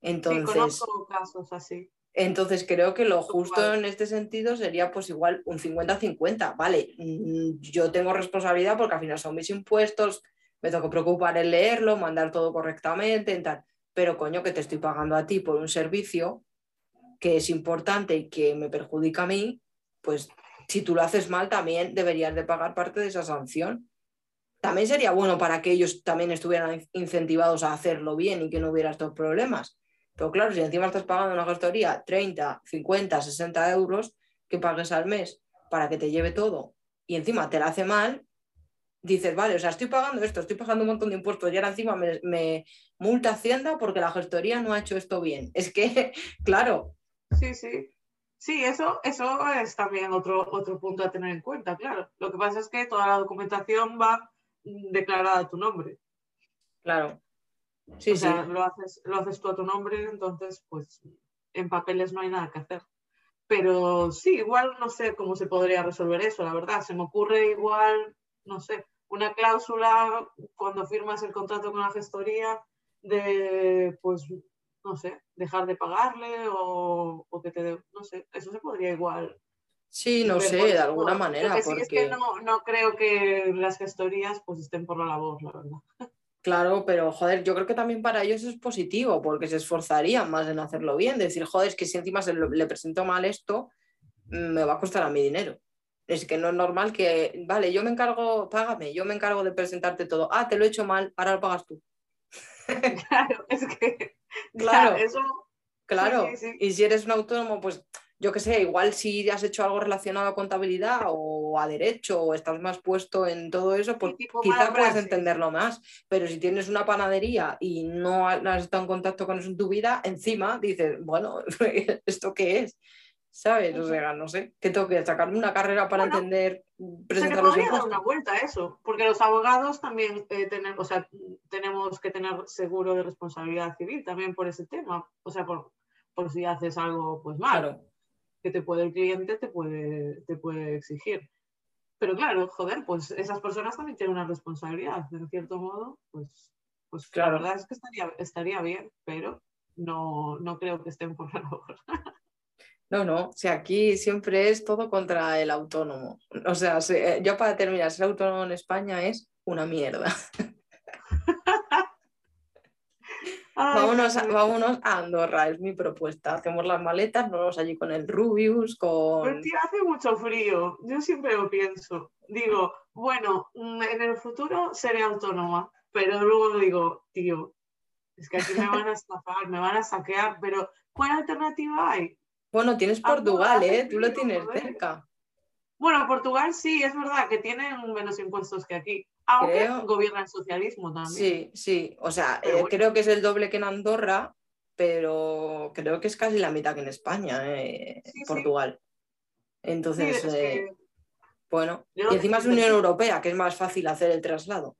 Entonces, casos así. Entonces creo que lo justo en este sentido sería pues igual un 50-50. Vale, mm, yo tengo responsabilidad porque al final son mis impuestos, me tengo que preocupar en leerlo, mandar todo correctamente, en tal pero coño, que te estoy pagando a ti por un servicio que es importante y que me perjudica a mí, pues si tú lo haces mal también deberías de pagar parte de esa sanción. También sería bueno para que ellos también estuvieran incentivados a hacerlo bien y que no hubiera estos problemas. Pero claro, si encima estás pagando una gestoría 30, 50, 60 euros que pagues al mes para que te lleve todo y encima te la hace mal, dices, vale, o sea, estoy pagando esto, estoy pagando un montón de impuestos y ahora encima me, me multa Hacienda porque la gestoría no ha hecho esto bien. Es que, claro. Sí, sí. Sí, eso, eso es también otro, otro punto a tener en cuenta, claro. Lo que pasa es que toda la documentación va declarada a tu nombre. Claro. Sí, o sea, Lo, haces, lo haces tú a tu nombre, entonces, pues en papeles no hay nada que hacer. Pero sí, igual no sé cómo se podría resolver eso, la verdad. Se me ocurre igual, no sé, una cláusula cuando firmas el contrato con la gestoría de, pues, no sé, dejar de pagarle o, que te dé, no sé, eso se podría igual. Sí, no sé, de alguna manera. Porque... es que no, no, creo que las gestorías pues estén por la labor, la verdad. Claro, pero joder, yo creo que también para ellos es positivo, porque se esforzarían más en hacerlo bien, decir, joder, es que si encima se le presento mal esto, me va a costar a mi dinero. Es que no es normal que, vale, yo me encargo, págame, yo me encargo de presentarte todo. Ah, te lo he hecho mal, ahora lo pagas tú. Claro, es que Claro, eso. Claro, y si eres un autónomo, pues yo qué sé, igual si has hecho algo relacionado a contabilidad o a derecho o estás más puesto en todo eso, pues quizá puedas entenderlo más. Pero si tienes una panadería y no has estado en contacto con eso en tu vida, encima dices, bueno, ¿esto qué es? ¿Sabes? O sea, no sé, ¿qué tengo que sacarme una carrera para entender, presentar los impuestos? dar una vuelta a eso, porque los abogados también eh, tenemos, o sea, tenemos que tener seguro de responsabilidad civil también por ese tema, o sea, por, por si haces algo pues malo, que te puede el cliente, te puede, te puede exigir. Pero claro, joder, pues esas personas también tienen una responsabilidad, de cierto modo, pues, pues claro. la verdad es que estaría, estaría bien, pero no, no creo que estén por la labor. No, no, o sea, aquí siempre es todo contra el autónomo. O sea, eh, yo para terminar, ser autónomo en España es una mierda. vámonos, a, vámonos, a, Andorra, es mi propuesta. Hacemos las maletas, nos vamos allí con el Rubius, con... Pero tío, hace mucho frío, yo siempre lo pienso. Digo, bueno, mm, en el futuro seré autónoma, pero luego digo, tío, es que aquí me van a estafar, me van a saquear, pero ¿cuál alternativa hay? Bueno, tienes Portugal, ¿eh? Tú lo tienes cerca. Bueno, Portugal sí, es verdad que tienen menos impuestos que aquí, aunque gobierna el socialismo también. Sí, sí, o sea, eh, creo que es el doble que en Andorra, pero creo que es casi la mitad que en España, eh, Portugal. Entonces, eh, bueno, y encima es Unión Europea, que es más fácil hacer el traslado.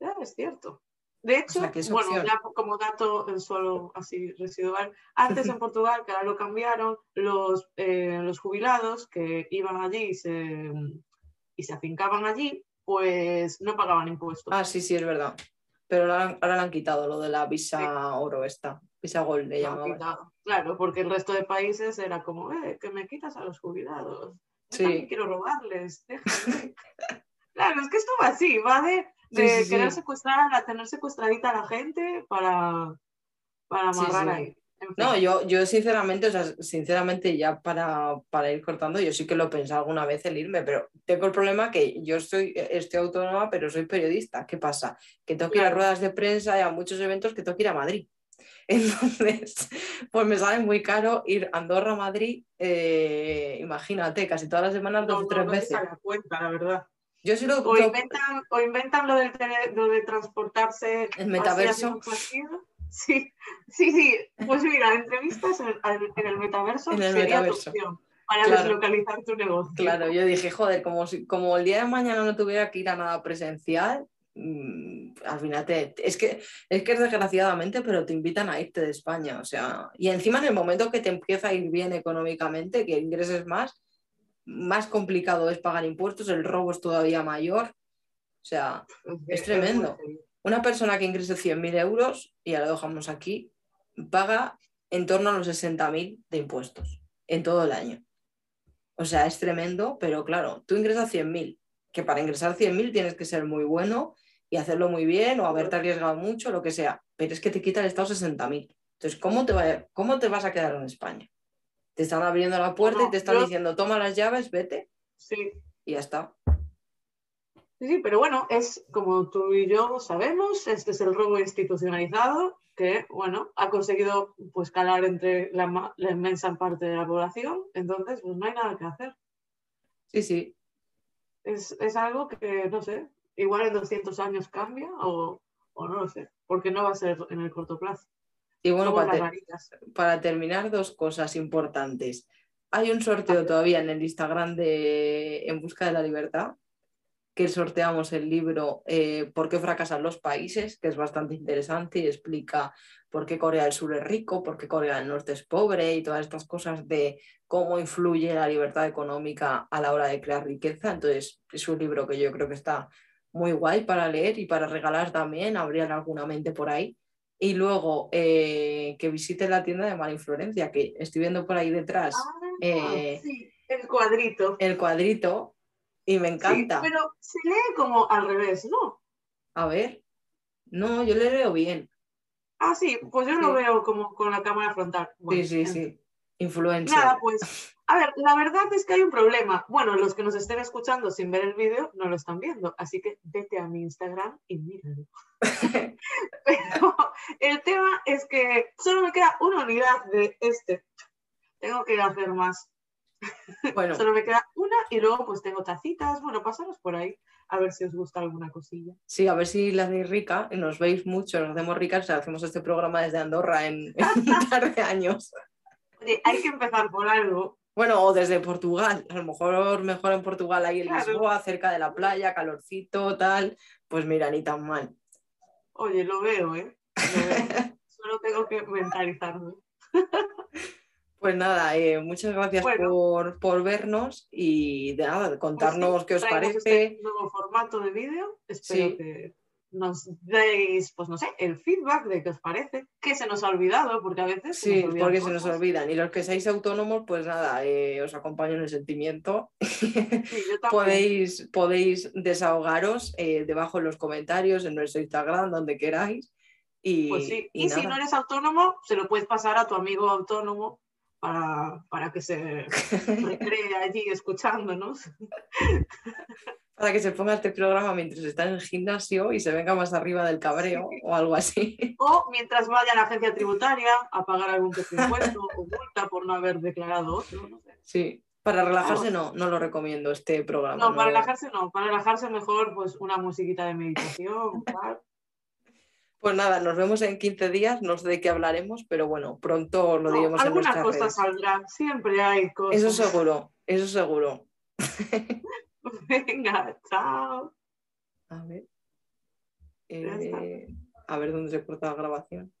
Ya, es cierto. De hecho, bueno, ya como dato solo así residual, antes en Portugal, que ahora lo cambiaron, los, eh, los jubilados que iban allí y se, y se afincaban allí, pues no pagaban impuestos. Ah, sí, sí, es verdad. Pero ahora, ahora le han quitado lo de la visa oro esta, visa gold le llamaban. Claro, porque el resto de países era como, eh, que me quitas a los jubilados. sí. quiero robarles, déjame. claro, es que esto va así, va de de querer secuestrar, a tener secuestradita a la gente para, para amarrar ahí. No, yo, yo sinceramente, o sea, sinceramente ya para, para, ir cortando, yo sí que lo pensado alguna vez el irme, pero tengo el problema que yo soy, estoy autónoma, pero soy periodista. ¿Qué pasa? Que tengo que ir a ruedas de prensa y a muchos eventos que tengo que ir a Madrid. Entonces, pues me sale muy caro ir a Andorra a Madrid, eh, imagínate, casi todas las semanas, dos o tres veces. la cuenta, la verdad. Yo o, inventan, o inventan lo, de transportarse. ¿El metaverso? Sí, sí, sí. Pues mira, entrevistas en, el metaverso en el sería metaverso. opción para deslocalizar tu negocio. Claro, yo dije, joder, como, como el día de mañana no tuviera que ir a nada presencial, mm, al final te, es que es que desgraciadamente, pero te invitan a irte de España, o sea, y encima en el momento que te empieza a ir bien económicamente, que ingreses más, más complicado es pagar impuestos, el robo es todavía mayor. O sea, es tremendo. Una persona que ingrese 100.000 euros, y ya lo dejamos aquí, paga en torno a los 60.000 de impuestos en todo el año. O sea, es tremendo, pero claro, tú ingresas 100.000, que para ingresar 100.000 tienes que ser muy bueno y hacerlo muy bien o haberte arriesgado mucho, lo que sea, pero es que te quita el Estado 60.000. Entonces, ¿cómo te, va, ¿cómo te vas a quedar en España? Te están abriendo la puerta y te están diciendo, toma las llaves, vete. Sí. Y ya está. Sí, sí, pero bueno, es como tú y yo sabemos, este es el robo institucionalizado que, bueno, ha conseguido pues calar entre la, inmensa parte de la población, entonces pues no hay nada que hacer. Sí, sí. es, algo que, no sé, igual en 200 años cambia o, o no lo sé, porque no va a ser en el corto plazo. Y bueno, para, terminar, dos cosas importantes. Hay un sorteo todavía en el Instagram de En Busca de la Libertad, que sorteamos el libro eh, ¿Por qué fracasan los países? que es bastante interesante y explica por qué Corea del Sur es rico, por qué Corea del Norte es pobre y todas estas cosas de cómo influye la libertad económica a la hora de crear riqueza. Entonces, es un libro que yo creo que está muy guay para leer y para regalar también, habría alguna mente por ahí. Y luego eh, que visite la tienda de Mala Influencia, que estoy viendo por ahí detrás. Ah, eh, sí, el cuadrito. El cuadrito, y me encanta. pero se lee como al revés, ¿no? A ver. No, yo le leo bien. Ah, sí, pues yo lo veo como con la cámara frontal. sí, sí, sí. Influencia. Nada, pues, a ver, la verdad es que hay un problema. Bueno, los que nos estén escuchando sin ver el vídeo no lo están viendo, así que vete a mi Instagram y míralo. Pero el tema es que solo me queda una unidad de este. Tengo que hacer más. Bueno. solo me queda una y luego pues tengo tacitas. Bueno, pasaros por ahí a ver si os gusta alguna cosilla. Sí, a ver si la hacéis rica, nos veis mucho, nos hacemos ricas, o hacemos este programa desde Andorra en, un par de años hay que empezar por algo. Bueno, o desde Portugal, a lo mejor mejor en Portugal ahí en Lisboa, cerca de la playa, calorcito, tal, pues mira, ni tan mal. Oye, lo veo, ¿eh? Solo tengo que mentalizarme. Pues nada, eh, muchas gracias por, vernos y de nada, pues contarnos qué os parece. Este nuevo formato de vídeo, espero que nos deis, pues no sé, el feedback de qué os parece, qué se nos ha olvidado, porque a veces... Sí, porque se nos olvidan. Y los que seáis autónomos, pues nada, eh, os acompaño en el sentimiento. podéis, podéis desahogaros eh, debajo en los comentarios, en nuestro Instagram, donde queráis. Y, pues sí. y, si no eres autónomo, se lo puedes pasar a tu amigo autónomo para, para que se recree allí escuchándonos. para que se ponga este programa mientras está en el gimnasio y se venga más arriba del cabreo o algo así. O mientras vaya a la agencia tributaria a pagar algún impuesto o multa por no haber declarado otro. No sé. Sí, para relajarse no, no lo recomiendo este programa. No, para relajarse no, para relajarse mejor pues una musiquita de meditación. Pues nada, nos vemos en 15 días, no sé de qué hablaremos, pero bueno, pronto lo diremos en nuestras Alguna cosa saldrá, siempre hay cosas. Eso seguro, eso seguro. Venga, chao. A ver. Eh, a ver dónde se corta la grabación.